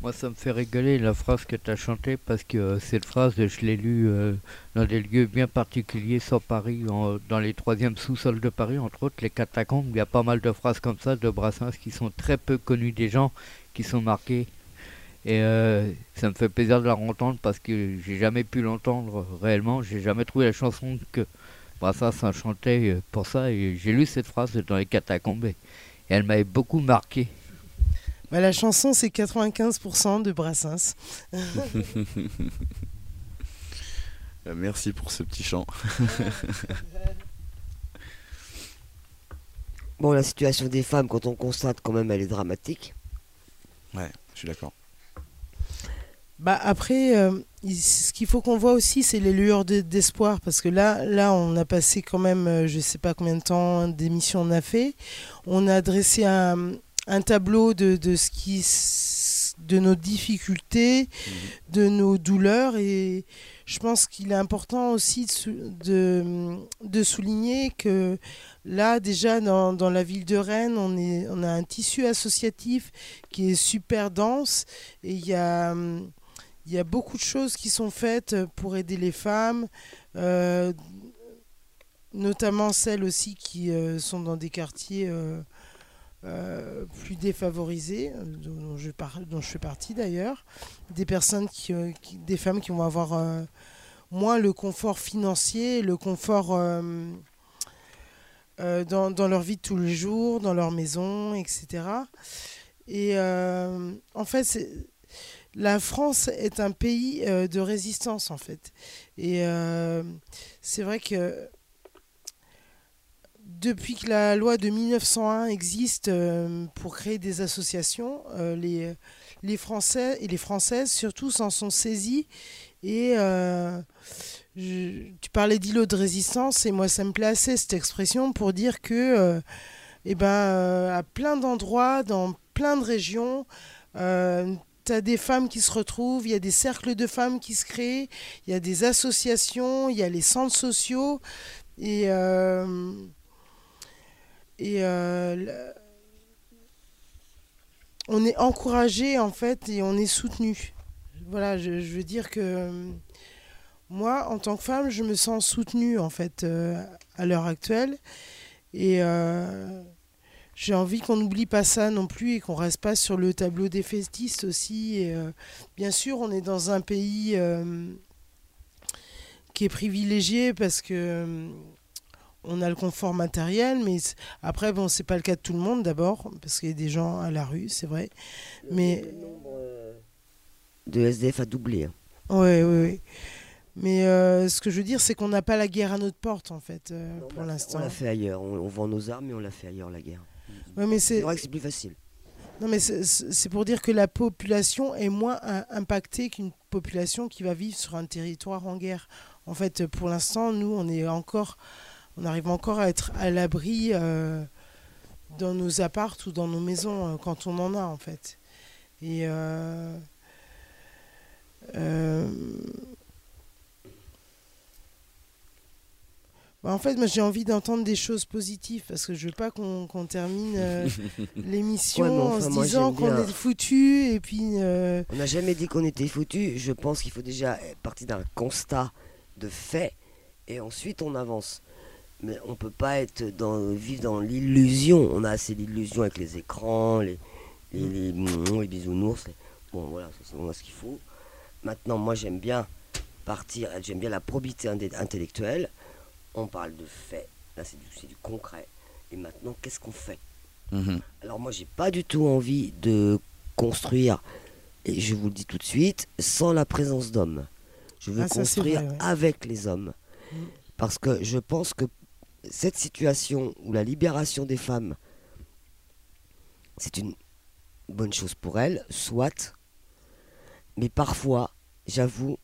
Moi, ça me fait rigoler la phrase que tu as chantée parce que euh, cette phrase, je l'ai lue euh, dans des lieux bien particuliers sur Paris, dans les troisièmes sous-sols de Paris, entre autres les catacombes. Il y a pas mal de phrases comme ça de Brassens qui sont très peu connues des gens, qui sont marquées. Et euh, ça me fait plaisir de la entendre parce que j'ai jamais pu l'entendre réellement. J'ai jamais trouvé la chanson que Brassens a chantait euh, pour ça. Et j'ai lu cette phrase dans les catacombes et elle m'avait beaucoup marqué. Bah, la chanson, c'est 95% de Brassens. [laughs] Euh, Merci pour ce petit chant. [laughs] Bon, la situation des femmes, quand on constate quand même, elle est dramatique. Ouais, je suis d'accord. Bah après, euh, ce qu'il faut qu'on voit aussi, c'est les lueurs de- d'espoir, parce que là, là, on a passé quand même, euh, je sais pas combien de temps d'émissions on a fait. On a dressé un, un tableau de, de ce qui, de nos difficultés, de nos douleurs, et je pense qu'il est important aussi de, de, de souligner que là, déjà dans, dans la ville de Rennes, on, est, on a un tissu associatif qui est super dense, et il y a il y a beaucoup de choses qui sont faites pour aider les femmes, euh, notamment celles aussi qui euh, sont dans des quartiers euh, euh, plus défavorisés, euh, dont, je fais partie d'ailleurs, des personnes qui, euh, des femmes qui vont avoir moins le confort financier, le confort dans, dans leur vie de tous les jours, dans leur maison, etc. Et en fait, la France est un pays de résistance en fait. Et c'est vrai que depuis que la loi de 1901 existe euh, pour créer des associations, euh, les, les Français et les Françaises surtout s'en sont saisis. Et euh, tu parlais d'îlot de résistance et moi ça me plaît assez cette expression pour dire que eh ben, à plein d'endroits, dans plein de régions, tu as des femmes qui se retrouvent, il y a des cercles de femmes qui se créent, il y a des associations, il y a les centres sociaux. Et, et euh, on est encouragé en fait et on est soutenu. Voilà, je, veux dire que euh, moi, en tant que femme, je me sens soutenue en fait euh, à l'heure actuelle. Et j'ai envie qu'on n'oublie pas ça non plus et qu'on reste pas sur le tableau des festistes aussi. Bien sûr, on est dans un pays qui est privilégié parce que on a le confort matériel, mais après, bon, c'est pas le cas de tout le monde d'abord, parce qu'il y a des gens à la rue, c'est vrai. Mais Le nombre euh, de SDF a doublé. ouais, ouais, ouais. Mais euh, ce que je veux dire, c'est qu'on n'a pas la guerre à notre porte, en fait, euh, Non, pour l'instant. On l'a fait ailleurs. On, on vend nos armes, mais on l'a fait ailleurs, la guerre. Ouais, mais C'est vrai que c'est plus facile. Non, mais c'est- pour dire que la population est moins im- impactée qu'une population qui va vivre sur un territoire en guerre. En fait, pour l'instant, nous, on est encore, on arrive encore à être à l'abri euh, dans nos appartes ou dans nos maisons euh, quand on en a, en fait. Et euh, Bah, en fait, moi j'ai envie d'entendre des choses positives parce que je veux pas qu'on termine [laughs] l'émission Ouais, en se moi, disant qu'on est foutu et puis. On n'a jamais dit qu'on était foutu. Je pense qu'il faut déjà partir d'un constat de fait et ensuite on avance. Mais on peut pas être dans, vivre dans l'illusion. On a assez d'illusions avec les écrans, les, les, les, mouah, les bisounours. les- Bon, voilà, c'est- on a ce qu'il faut. Maintenant, moi, j'aime bien partir, j'aime bien la probité intellectuelle. On parle de faits. Là, c'est du, concret. Et maintenant, qu'est-ce qu'on fait? Mhm. alors moi j'ai pas du tout envie de construire, et je vous le dis tout de suite, sans la présence d'hommes. Je veux Ah, construire vrai, ouais. avec les hommes. Mm. Parce que je pense que cette situation où la libération des femmes, c'est une bonne chose pour elles, soit. Mais parfois, j'avoue,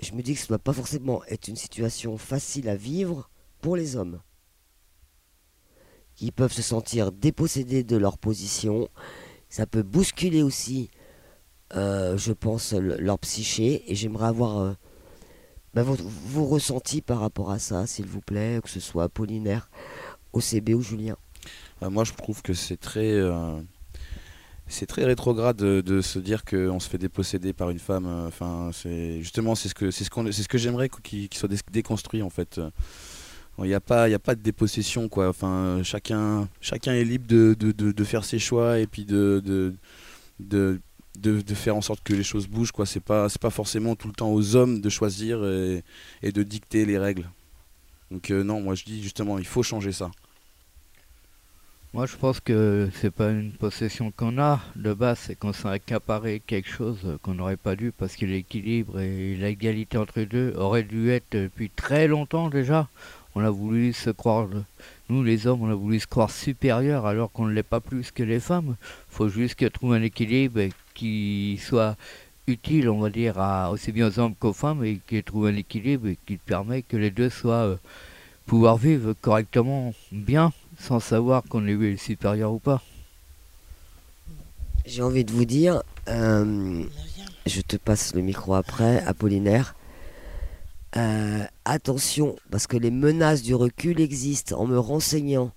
je me dis que ce ne doit pas forcément être une situation facile à vivre pour les hommes qui peuvent se sentir dépossédés de leur position. Ça peut bousculer aussi, euh, je pense, le- leur psyché. Et j'aimerais avoir euh, bah, vos, ressentis par rapport à ça, s'il vous plaît, que ce soit Apollinaire, OCB ou Julien? Euh, moi, je trouve que c'est très, euh, c'est très rétrograde de, se dire qu'on se fait déposséder par une femme. euh, Enfin, c'est justement, c'est ce que, c'est ce qu'on, c'est ce que j'aimerais qu- qu'il soit dé- déconstruit en fait. Il n'y a pas, il a pas de dépossession quoi. Enfin, chacun, chacun est libre de, de, de, de faire ses choix et puis de, de, de, faire en sorte que les choses bougent quoi. C'est pas, pas forcément tout le temps aux hommes de choisir et, de dicter les règles. Donc euh, non, moi je dis justement, il faut changer ça. Moi, je pense que c'est pas une possession qu'on a de base, c'est qu'on s'est accaparé quelque chose qu'on n'aurait pas dû parce que l'équilibre et l'égalité entre les deux auraient dû être depuis très longtemps déjà. On a voulu se croire, nous les hommes, on a voulu se croire supérieurs alors qu'on ne l'est pas plus que les femmes. faut juste que trouve un équilibre qui soit utile, on va dire, à, aussi bien aux hommes qu'aux femmes et qui trouve un équilibre qui permet que les deux soient euh, pouvoir vivre correctement, bien, sans savoir qu'on est supérieur ou pas. J'ai envie de vous dire, euh, je te passe le micro après, Apollinaire. Euh, attention, parce que les menaces du recul existent en me renseignant.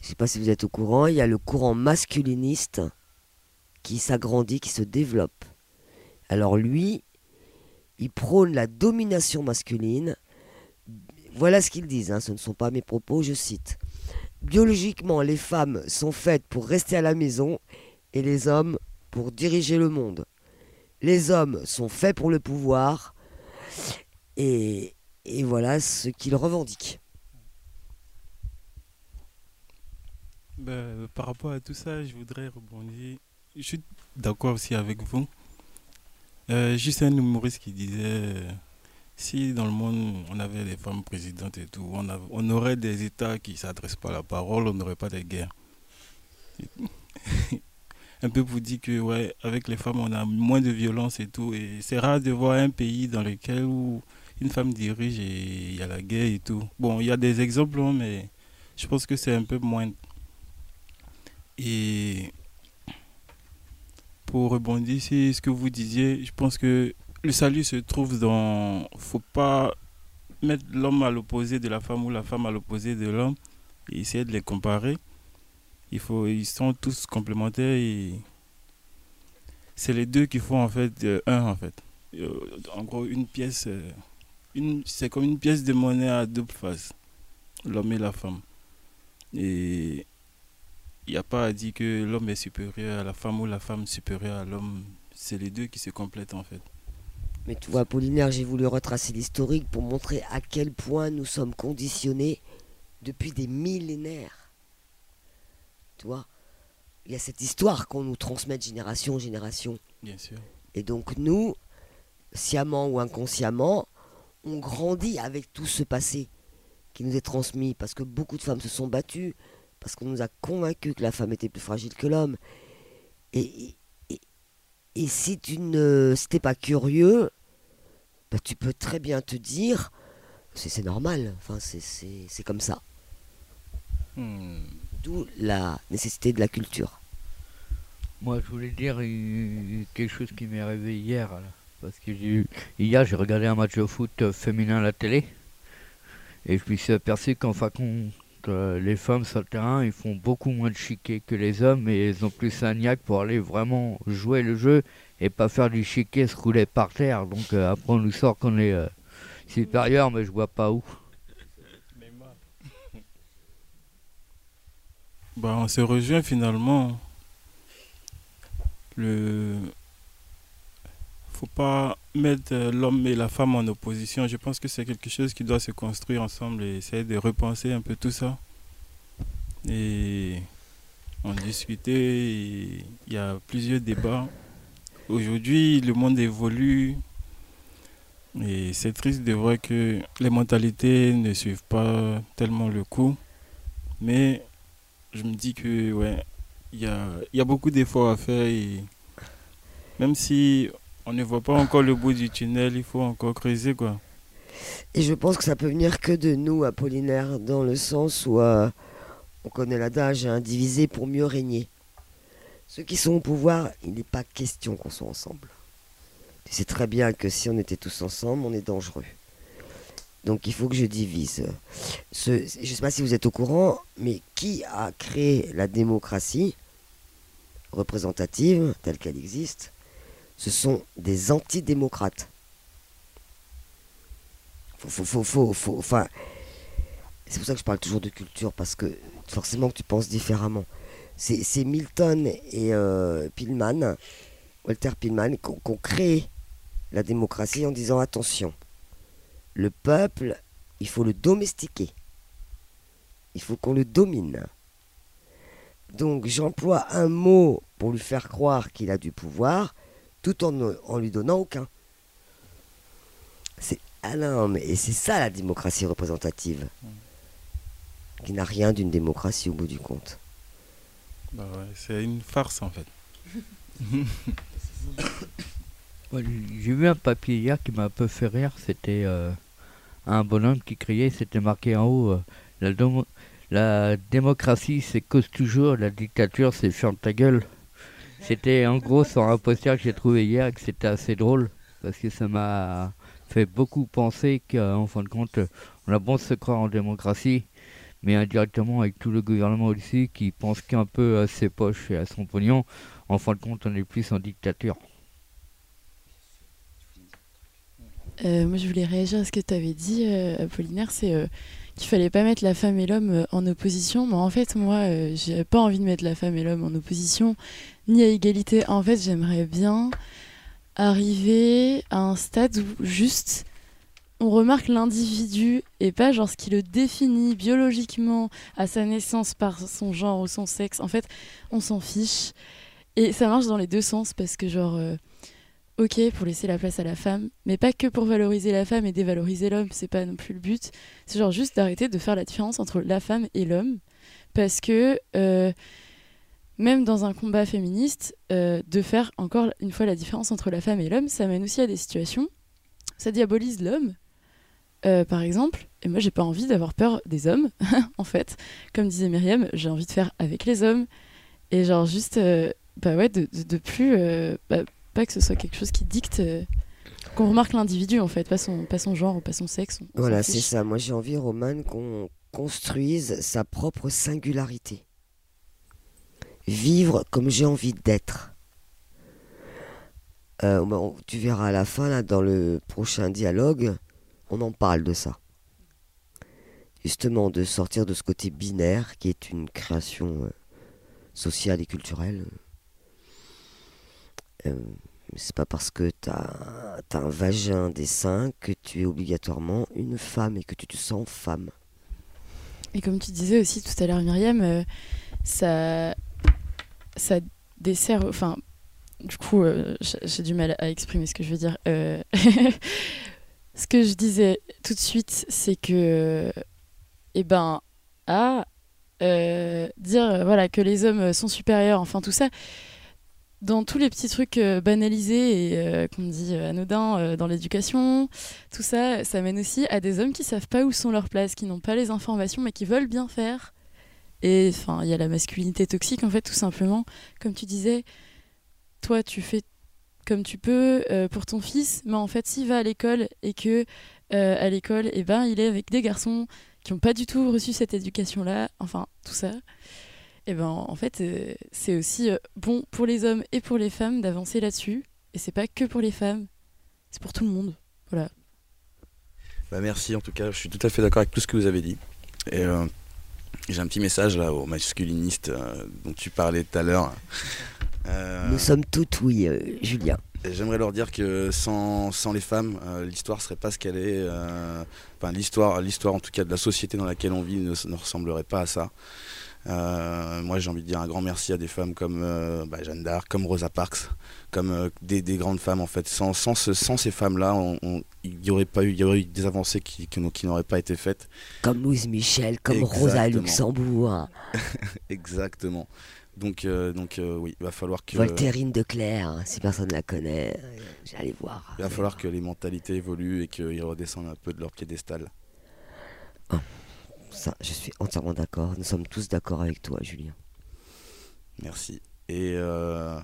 Je ne sais pas si vous êtes au courant, il y a le courant masculiniste qui s'agrandit, qui se développe. Alors lui, il prône la domination masculine. Voilà ce qu'ils disent, hein, ce ne sont pas mes propos, je cite. Biologiquement, les femmes sont faites pour rester à la maison et les hommes pour diriger le monde. Les hommes sont faits pour le pouvoir et, voilà ce qu'ils revendiquent. Ben, par rapport à tout ça, je voudrais rebondir. Je suis d'accord aussi avec vous. Euh, juste un humoriste qui disait euh, si dans le monde on avait des femmes présidentes et tout, on, on aurait des États qui ne s'adressent pas à la parole, on n'aurait pas de guerre. [laughs] un peu pour dire que, ouais, avec les femmes, on a moins de violence et tout. Et c'est rare de voir un pays dans lequel où une femme dirige et il y a la guerre et tout. Bon, il y a des exemples, hein, mais je pense que c'est un peu moins. Et pour rebondir sur ce que vous disiez, je pense que le salut se trouve dans. faut pas mettre l'homme à l'opposé de la femme ou la femme à l'opposé de l'homme et essayer de les comparer. Il faut, ils sont tous complémentaires et c'est les deux qui font en fait euh, un en fait. Euh, en gros, une pièce, euh, c'est comme une pièce de monnaie à double face, l'homme et la femme. Et il n'y a pas à dire que l'homme est supérieur à la femme ou la femme supérieure à l'homme. C'est les deux qui se complètent en fait. Mais tu vois, Apollinaire, j'ai voulu retracer l'historique pour montrer à quel point nous sommes conditionnés depuis des millénaires. Tu vois, il y a cette histoire qu'on nous transmet de génération en génération. Bien sûr. Et donc nous, sciemment ou inconsciemment, on grandit avec tout ce passé qui nous est transmis parce que beaucoup de femmes se sont battues, parce qu'on nous a convaincus que la femme était plus fragile que l'homme. Et, et, et si tu ne si t'es pas curieux, bah, tu peux très bien te dire, c'est normal, enfin, c'est- c'est c'est comme ça. Hmm. D'où la nécessité de la culture. Moi, je voulais dire quelque chose qui m'est arrivé hier. là. Parce que hier, j'ai regardé un match de foot euh, féminin à la télé. Et je me suis aperçu qu'en fin de compte, les femmes sur le terrain, ils font beaucoup moins de chiquet que les hommes et ils ont plus un niaque pour aller vraiment jouer le jeu et pas faire du chiquet se rouler par terre. Donc euh, après on nous sort qu'on est euh, supérieur, mais je vois pas où. Bah, on se rejoint finalement. Le faut pas mettre euh, l'homme et la femme en opposition. Je pense que c'est quelque chose qui doit se construire ensemble et essayer de repenser un peu tout ça. Et on discutait, et il y a plusieurs débats. Aujourd'hui, le monde évolue et c'est triste de voir que les mentalités ne suivent pas tellement le coup. Mais je me dis que ouais, il y a, y a beaucoup d'efforts à faire et même si on ne voit pas encore le bout du tunnel, il faut encore creuser quoi. Et je pense que ça peut venir que de nous, Apollinaire, dans le sens où euh, on connaît l'adage, hein, diviser pour mieux régner. Ceux qui sont au pouvoir, il n'est pas question qu'on soit ensemble. Tu sais très bien que si on était tous ensemble, on est dangereux. Donc il faut que je divise. Je ne sais pas si vous êtes au courant, mais qui a créé la démocratie représentative telle qu'elle existe Ce sont des antidémocrates. Faut, faut, faut, enfin, c'est pour ça que je parle toujours de culture, parce que forcément tu penses différemment. C'est Milton et euh, Pillman, Walter Pillman, qui ont la démocratie en disant attention, le peuple, il faut le domestiquer. Il faut qu'on le domine. Donc j'emploie un mot pour lui faire croire qu'il a du pouvoir, tout en ne en lui donnant aucun. C'est Alain, mais et c'est ça la démocratie représentative, qui n'a rien d'une démocratie au bout du compte. Bah ouais, c'est une farce en fait. [coughs] J'ai vu un papier hier qui m'a un peu fait rire. C'était euh, un bonhomme qui criait, c'était marqué en haut euh, la, domo- la démocratie c'est cause toujours, la dictature c'est ferme ta gueule. C'était en gros sur un poster que j'ai trouvé hier et que c'était assez drôle parce que ça m'a fait beaucoup penser qu'en fin de compte, on a bon se croire en démocratie, mais indirectement avec tout le gouvernement aussi qui pense qu'un peu à ses poches et à son pognon, en fin de compte, on est plus en dictature. Euh, moi, je voulais réagir à ce que tu avais dit, euh, Apollinaire, c'est euh, qu'il fallait pas mettre la femme et l'homme euh, en opposition. Mais en fait, moi, euh, j'ai pas envie de mettre la femme et l'homme en opposition, ni à égalité. En fait, j'aimerais bien arriver à un stade où juste on remarque l'individu et pas genre ce qui le définit biologiquement à sa naissance par son genre ou son sexe. En fait, on s'en fiche. Et ça marche dans les deux sens parce que genre... euh, ok pour laisser la place à la femme, mais pas que pour valoriser la femme et dévaloriser l'homme, c'est pas non plus le but. C'est genre juste d'arrêter de faire la différence entre la femme et l'homme, parce que euh, même dans un combat féministe, euh, de faire encore une fois la différence entre la femme et l'homme, ça mène aussi à des situations, ça diabolise l'homme, euh, par exemple, et moi j'ai pas envie d'avoir peur des hommes, [laughs] en fait. Comme disait Myriam, j'ai envie de faire avec les hommes, et genre juste, bah ouais, de, plus... bah, pas que ce soit quelque chose qui dicte euh, qu'on remarque l'individu en fait, pas son, pas son genre ou pas son sexe. on- on s'en Voilà, c'est ça. Moi, j'ai envie, Roman, qu'on construise sa propre singularité. Vivre comme j'ai envie d'être. Euh, bah, on- tu verras à la fin, là, dans le prochain dialogue, on en parle de ça. Justement, de sortir de ce côté binaire qui est une création euh, sociale et culturelle. Euh, c'est pas parce que t'as as un vagin des seins que tu es obligatoirement une femme et que tu te sens femme. Et comme tu disais aussi tout à l'heure, Myriam, euh, ça, ça dessert. Enfin, du coup, euh, j'ai du mal à exprimer ce que je veux dire. Euh, [laughs] ce que je disais tout de suite, c'est que, eh ben, à euh, dire voilà que les hommes sont supérieurs, enfin tout ça. Dans tous les petits trucs euh, banalisés et euh, qu'on dit euh, anodins dans l'éducation, tout ça, ça mène aussi à des hommes qui savent pas où sont leurs places, qui n'ont pas les informations, mais qui veulent bien faire. Et enfin, il y a la masculinité toxique, en fait, tout simplement. Comme tu disais, toi, tu fais comme tu peux pour ton fils, mais en fait, s'il va à l'école et que à l'école, et ben il est avec des garçons qui n'ont pas du tout reçu cette éducation-là, enfin tout ça. Et ben en fait, euh, c'est aussi euh, bon pour les hommes et pour les femmes d'avancer là-dessus. Et c'est pas que pour les femmes, c'est pour tout le monde. Voilà. Bah, merci en tout cas, je suis tout à fait d'accord avec tout ce que vous avez dit. Et euh, j'ai un petit message là aux masculinistes euh, dont tu parlais tout à l'heure. Euh, [laughs] Nous sommes toutes oui, euh, Julien. J'aimerais leur dire que sans, sans les femmes, euh, l'histoire serait pas ce qu'elle est. euh, Enfin, l'histoire, l'histoire en tout cas de la société dans laquelle on vit ne, ne ressemblerait pas à ça. Euh, moi, j'ai envie de dire un grand merci à des femmes comme euh, bah, Jeanne d'Arc, comme Rosa Parks, comme euh, des, des grandes femmes en fait. Sans, sans, ce- sans ces femmes-là, il n'y aurait pas eu, y aurait eu des avancées qui, qui, n'ont- qui n'auraient pas été faites. Comme Louise Michel, comme Rosa. Luxembourg, [laughs] Exactement. Donc, euh, donc oui, il va falloir que, Voltairine de Clerc, hein, si personne ne la connaît, j'allais voir. il va falloir que les mentalités évoluent et qu'ils redescendent un peu de leur piédestal. Ça, je suis entièrement d'accord. Nous sommes tous d'accord avec toi, Julien. Merci. Et, euh,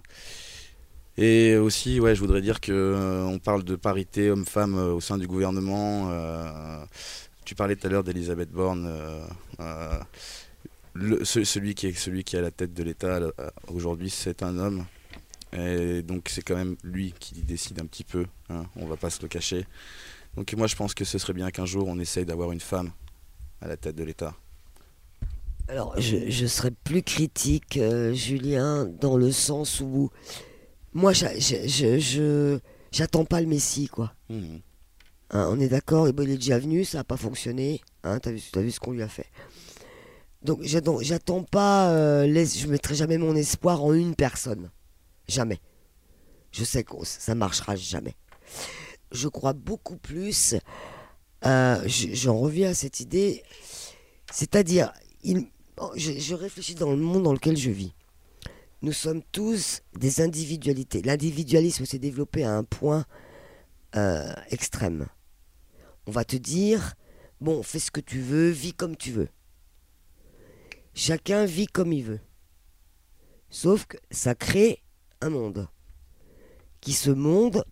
et aussi, ouais, je voudrais dire que euh, on parle de parité homme-femme euh, au sein du gouvernement. tu parlais tout à l'heure d'Elisabeth Borne. celui, qui est, celui qui à la tête de l'État aujourd'hui, c'est un homme. Et donc c'est quand même lui qui décide un petit peu. hein, on va pas se le cacher. Donc moi je pense que ce serait bien qu'un jour on essaye d'avoir une femme à la tête de l'État. Alors, je, je serais plus critique, euh, Julien, dans le sens où moi, je, j'attends pas le Messie, quoi. Mhm. Hein, on est d'accord, il est déjà venu, ça n'a pas fonctionné. Hein, t'as vu, t'as vu ce qu'on lui a fait. Donc, j'attends, j'attends pas, euh, les- je mettrai jamais mon espoir en une personne. Jamais. Je sais que ça marchera jamais. Je crois beaucoup plus, euh, je- j'en reviens à cette idée, c'est-à-dire, il, je, je réfléchis dans le monde dans lequel je vis. Nous sommes tous des individualités. L'individualisme s'est développé à un point euh, extrême. On va te dire, bon, fais ce que tu veux, vis comme tu veux. Chacun vit comme il veut. Sauf que ça crée un monde. Qui ce monde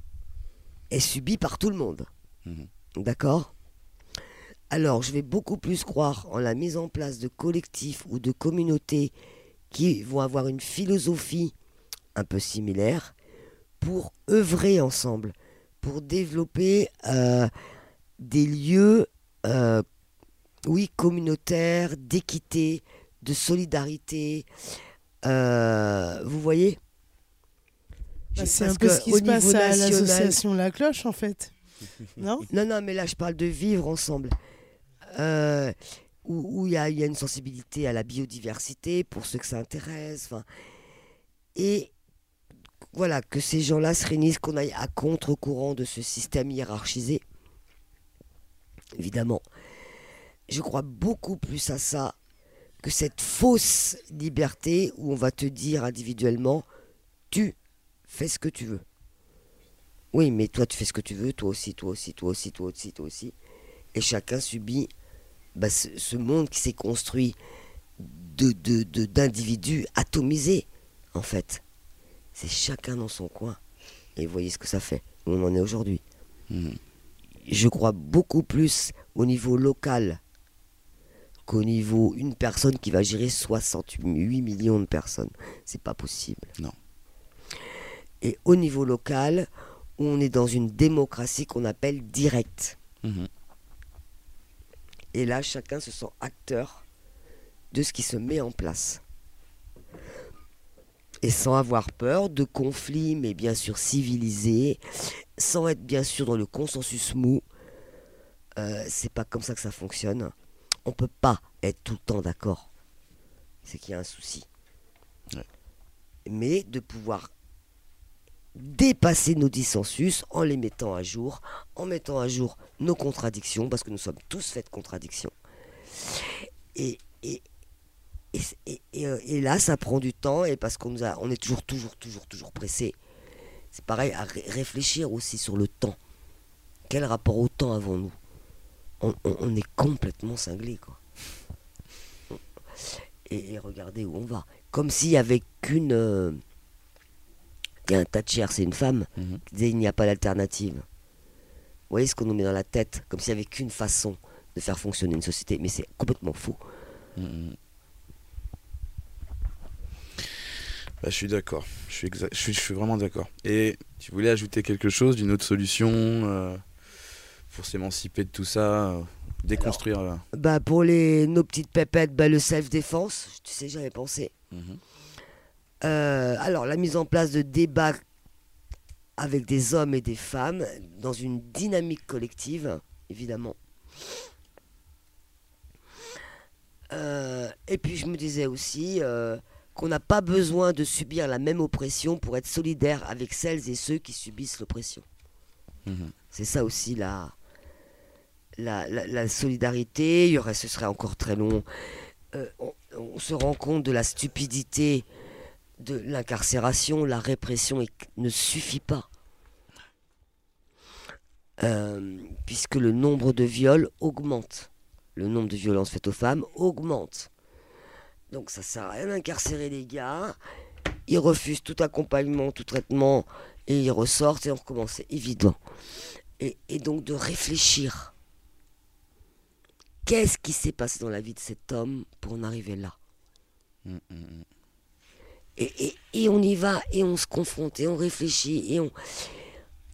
est subi par tout le monde. Mhm. D'accord? Alors, je vais beaucoup plus croire en la mise en place de collectifs ou de communautés qui vont avoir une philosophie un peu similaire pour œuvrer ensemble, pour développer euh, des lieux, euh, oui, communautaires, d'équité, de solidarité. Euh, vous voyez? Bah, c'est un peu ce qui se passe à l'association La Cloche, en fait. [laughs] non? Non, non, mais là, je parle de vivre ensemble. Euh, où il y, a- une sensibilité à la biodiversité pour ceux que ça intéresse. Et voilà, que ces gens-là se réunissent, qu'on aille à contre-courant de ce système hiérarchisé. Évidemment. Je crois beaucoup plus à ça que cette fausse liberté où on va te dire individuellement, tu fais ce que tu veux. Oui, mais toi tu fais ce que tu veux, toi aussi, toi aussi, toi aussi, toi aussi, toi aussi. Et chacun subit bah, ce, ce monde qui s'est construit de, de, de- d'individus atomisés, en fait. C'est chacun dans son coin. Et vous voyez ce que ça fait, où on en est aujourd'hui. Mhm. Je crois beaucoup plus au niveau local qu'au niveau une personne qui va gérer 68 millions de personnes. C'est pas possible. Non. Et au niveau local, on est dans une démocratie qu'on appelle directe. Mhm. Et là, chacun se sent acteur de ce qui se met en place. Et sans avoir peur de conflits, mais bien sûr civilisés, sans être bien sûr dans le consensus mou. Euh, c'est pas comme ça que ça fonctionne. On peut pas être tout le temps d'accord. C'est qu'il y a un souci. Ouais. Mais de pouvoir dépasser nos dissensus en les mettant à jour, en mettant à jour nos contradictions, parce que nous sommes tous faits de contradictions. Et, et, et, et- euh, là, ça prend du temps, et parce qu'on on est toujours, toujours, toujours, toujours pressé. C'est pareil, à ré- réfléchir aussi sur le temps. Quel rapport au temps avons-nous? On, on- on est complètement cinglé, quoi. Et, regardez où on va. Comme s'il y avait qu'une. Il y a un Thatcher, c'est une femme, qui disait il n'y a pas d'alternative. Vous voyez ce qu'on nous met dans la tête, comme s'il n'y avait qu'une façon de faire fonctionner une société, mais c'est complètement faux. Mm, Bah, je suis d'accord. Je suis, exa- je, suis, je suis vraiment d'accord. Et tu voulais ajouter quelque chose d'une autre solution euh, pour s'émanciper de tout ça, euh, déconstruire. euh, Bah pour les nos petites pépettes, bah, le self-défense, tu sais, j'avais pensé. mhm. Euh, alors, la mise en place de débats avec des hommes et des femmes dans une dynamique collective, évidemment. Euh, et puis, je me disais aussi euh, qu'on n'a pas besoin de subir la même oppression pour être solidaire avec celles et ceux qui subissent l'oppression. Mhm. C'est ça aussi la, la, la- la solidarité. Il y aurait, ce serait encore très long. On, on se rend compte de la stupidité de l'incarcération. La répression ne suffit pas. Euh, puisque le nombre de viols augmente. Le nombre de violences faites aux femmes augmente. Donc ça sert à rien d'incarcérer les gars. Ils refusent tout accompagnement, tout traitement, et ils ressortent et on recommence. C'est évident. Et, et donc de réfléchir. Qu'est-ce qui s'est passé dans la vie de cet homme pour en arriver là? Mm, mm, mm. Et, on y va, et on se confronte, et on réfléchit, et on...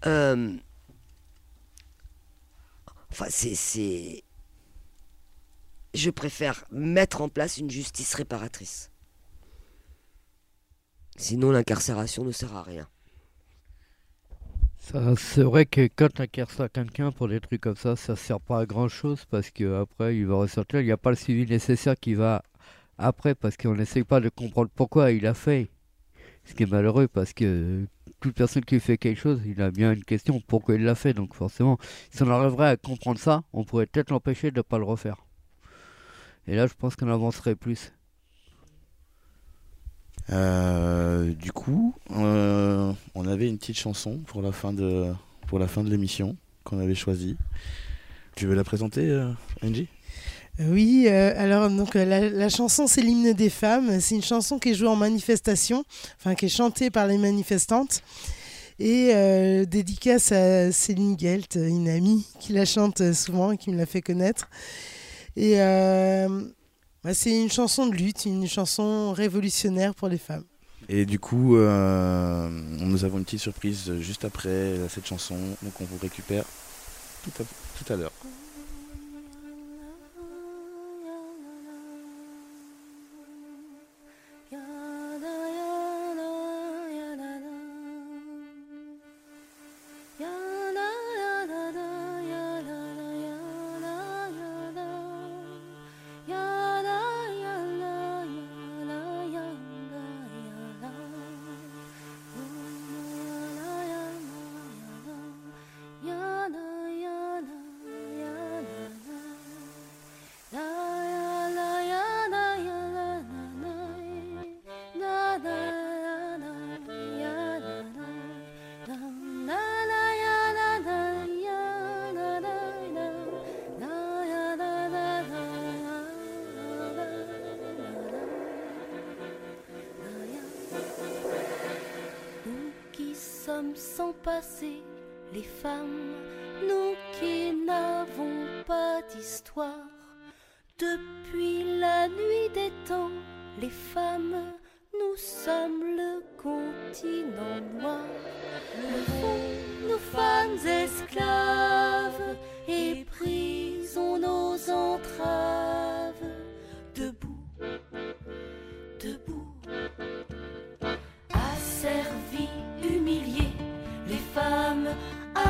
Euh, Enfin, c'est... Je préfère mettre en place une justice réparatrice. Sinon, l'incarcération ne sert à rien. C'est vrai que quand incarcères quelqu'un pour des trucs comme ça, ça sert pas à grand chose parce que après il va ressortir. Il n'y a pas le suivi nécessaire qui va après parce qu'on n'essaye pas de comprendre pourquoi il a fait. Ce qui est malheureux parce que toute personne qui fait quelque chose, il a bien une question pourquoi il l'a fait. Donc forcément, si on arriverait à comprendre ça, on pourrait peut-être l'empêcher de ne pas le refaire. Et là, je pense qu'on avancerait plus. Euh, du coup, euh, on avait une petite chanson pour la fin de, pour la fin de l'émission qu'on avait choisie. Tu veux la présenter, euh, Angie? Oui, euh, alors donc euh, la, la chanson c'est l'hymne des femmes. C'est une chanson qui est jouée en manifestation, enfin qui est chantée par les manifestantes. Et euh, dédicace à Céline Gelt, une amie qui la chante souvent et qui me l'a fait connaître. Et bah, c'est une chanson de lutte, une chanson révolutionnaire pour les femmes. Et du coup, nous avons une petite surprise juste après cette chanson, donc on vous récupère tout à, tout à l'heure.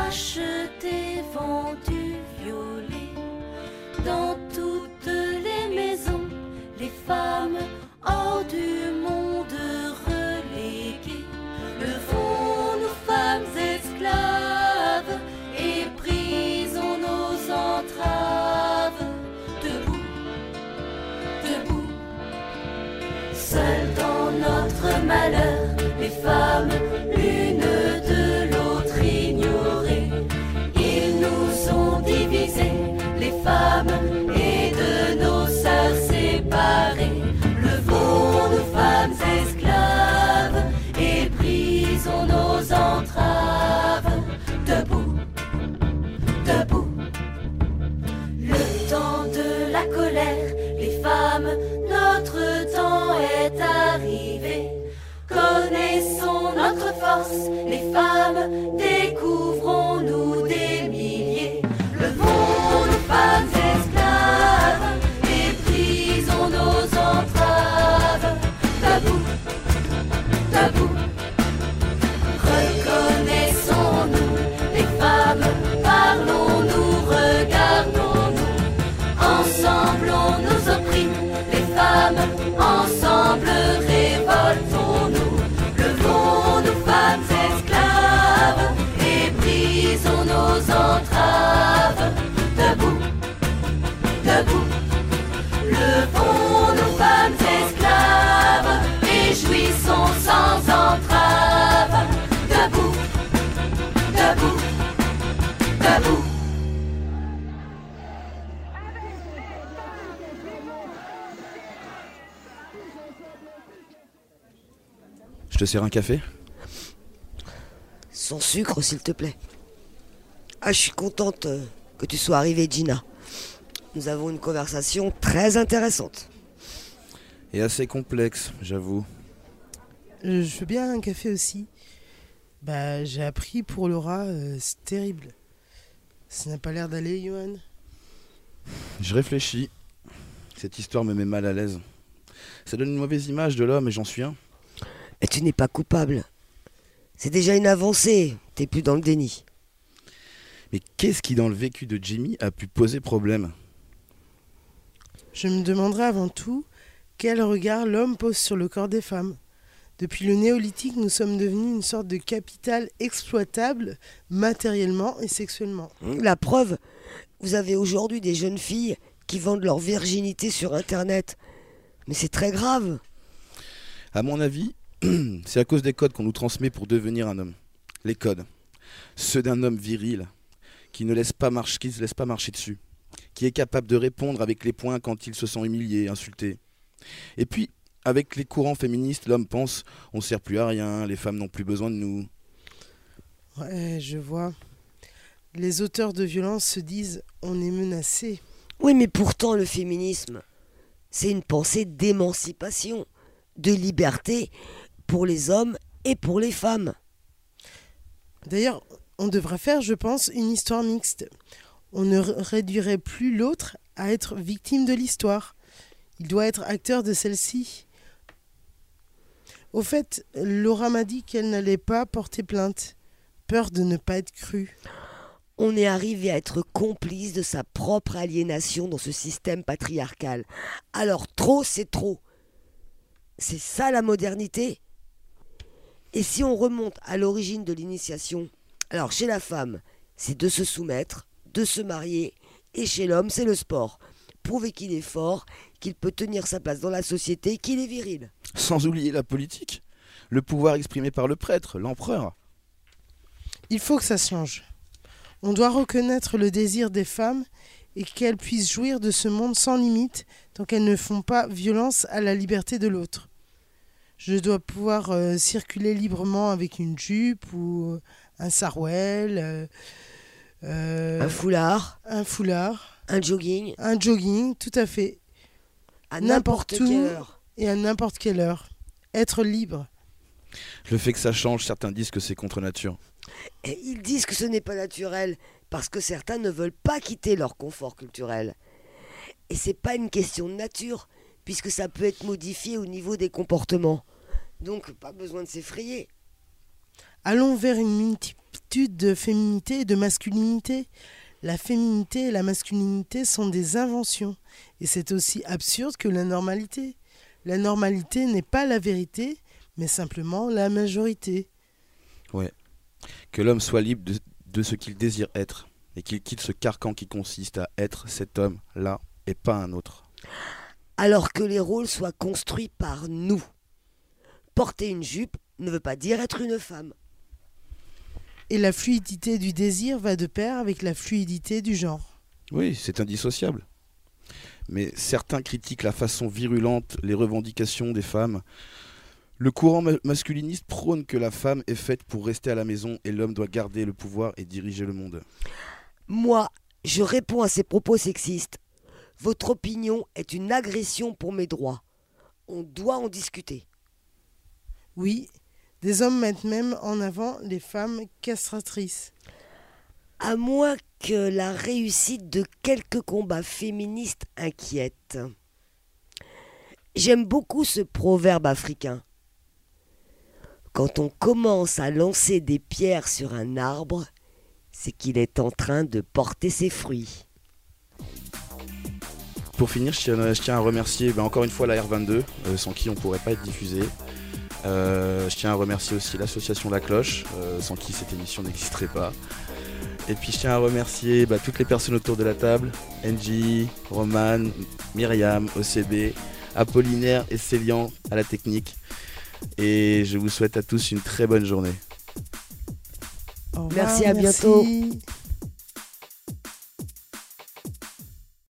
Achetées, vendues, te sers un café Sans sucre, s'il te plaît. Ah, je suis contente euh, que tu sois arrivée, Gina. Nous avons une conversation très intéressante. Et assez complexe, j'avoue. Euh, je veux bien un café aussi. Bah, j'ai appris pour Laura, euh, c'est terrible. Ça n'a pas l'air d'aller, Johan. Je réfléchis. Cette histoire me met mal à l'aise. Ça donne une mauvaise image de l'homme et j'en suis un. Et tu n'es pas coupable. C'est déjà une avancée. T'es plus dans le déni. Mais qu'est-ce qui dans le vécu de Jimmy a pu poser problème? Je me demanderai avant tout quel regard l'homme pose sur le corps des femmes. Depuis le néolithique, nous sommes devenus une sorte de capital exploitable matériellement et sexuellement. La preuve, vous avez aujourd'hui des jeunes filles qui vendent leur virginité sur Internet. Mais c'est très grave. À mon avis, [clears throat] c'est à cause des codes qu'on nous transmet pour devenir un homme. Les codes. Ceux d'un homme viril, qui ne laisse pas marcher, qui se laisse pas marcher dessus, qui est capable de répondre avec les poings quand il se sent humilié, insulté. Et puis, avec les courants féministes, l'homme pense on sert plus à rien, les femmes n'ont plus besoin de nous. Ouais, je vois. Les auteurs de violence se disent on est menacé. Oui, mais pourtant, le féminisme, c'est une pensée d'émancipation, de liberté pour les hommes et pour les femmes. D'ailleurs, on devrait faire, je pense, une histoire mixte. On ne réduirait plus l'autre à être victime de l'histoire. Il doit être acteur de celle-ci. Au fait, Laura m'a dit qu'elle n'allait pas porter plainte, peur de ne pas être crue. On est arrivé à être complice de sa propre aliénation dans ce système patriarcal. Alors trop, c'est trop. C'est ça la modernité? Et si on remonte à l'origine de l'initiation, alors chez la femme, c'est de se soumettre, de se marier, et chez l'homme, c'est le sport. Prouver qu'il est fort, qu'il peut tenir sa place dans la société, qu'il est viril. Sans oublier la politique, le pouvoir exprimé par le prêtre, l'empereur. Il faut que ça change. On doit reconnaître le désir des femmes et qu'elles puissent jouir de ce monde sans limite tant qu'elles ne font pas violence à la liberté de l'autre. Je dois pouvoir euh, circuler librement avec une jupe ou un sarouel, euh, euh, Un foulard, un foulard, un jogging, un jogging, tout à fait, à N'importe où. quelle heure. et à n'importe quelle heure. Être libre. Le fait que ça change, certains disent que c'est contre nature. Et ils disent que ce n'est pas naturel parce que certains ne veulent pas quitter leur confort culturel. Et c'est pas une question de nature puisque ça peut être modifié au niveau des comportements. Donc pas besoin de s'effrayer. Allons vers une multitude de féminité et de masculinité. La féminité et la masculinité sont des inventions, et c'est aussi absurde que la normalité. La normalité n'est pas la vérité, mais simplement la majorité. Ouais. Que l'homme soit libre de, de ce qu'il désire être, et qu'il quitte ce carcan qui consiste à être cet homme-là et pas un autre. Alors que les rôles soient construits par nous. Porter une jupe ne veut pas dire être une femme. Et la fluidité du désir va de pair avec la fluidité du genre. Oui, c'est indissociable. Mais certains critiquent la façon virulente, les revendications des femmes. Le courant ma- masculiniste prône que la femme est faite pour rester à la maison et l'homme doit garder le pouvoir et diriger le monde. Moi, je réponds à ces propos sexistes. Votre opinion est une agression pour mes droits. On doit en discuter. Oui, Des hommes mettent même en avant les femmes castratrices. À moins que la réussite de quelques combats féministes inquiète. J'aime beaucoup ce proverbe africain. Quand on commence à lancer des pierres sur un arbre, c'est qu'il est en train de porter ses fruits. Pour finir, je tiens, je tiens à remercier ben, encore une fois la R22, euh, sans qui on pourrait pas être diffusé. Euh, je tiens à remercier aussi l'association La Cloche, euh, sans qui cette émission n'existerait pas. Et puis je tiens à remercier bah, toutes les personnes autour de la table, NJ, Roman, Myriam, OCB, Apollinaire et Célian à la technique. Et je vous souhaite à tous une très bonne journée. Au revoir, Merci, à bientôt.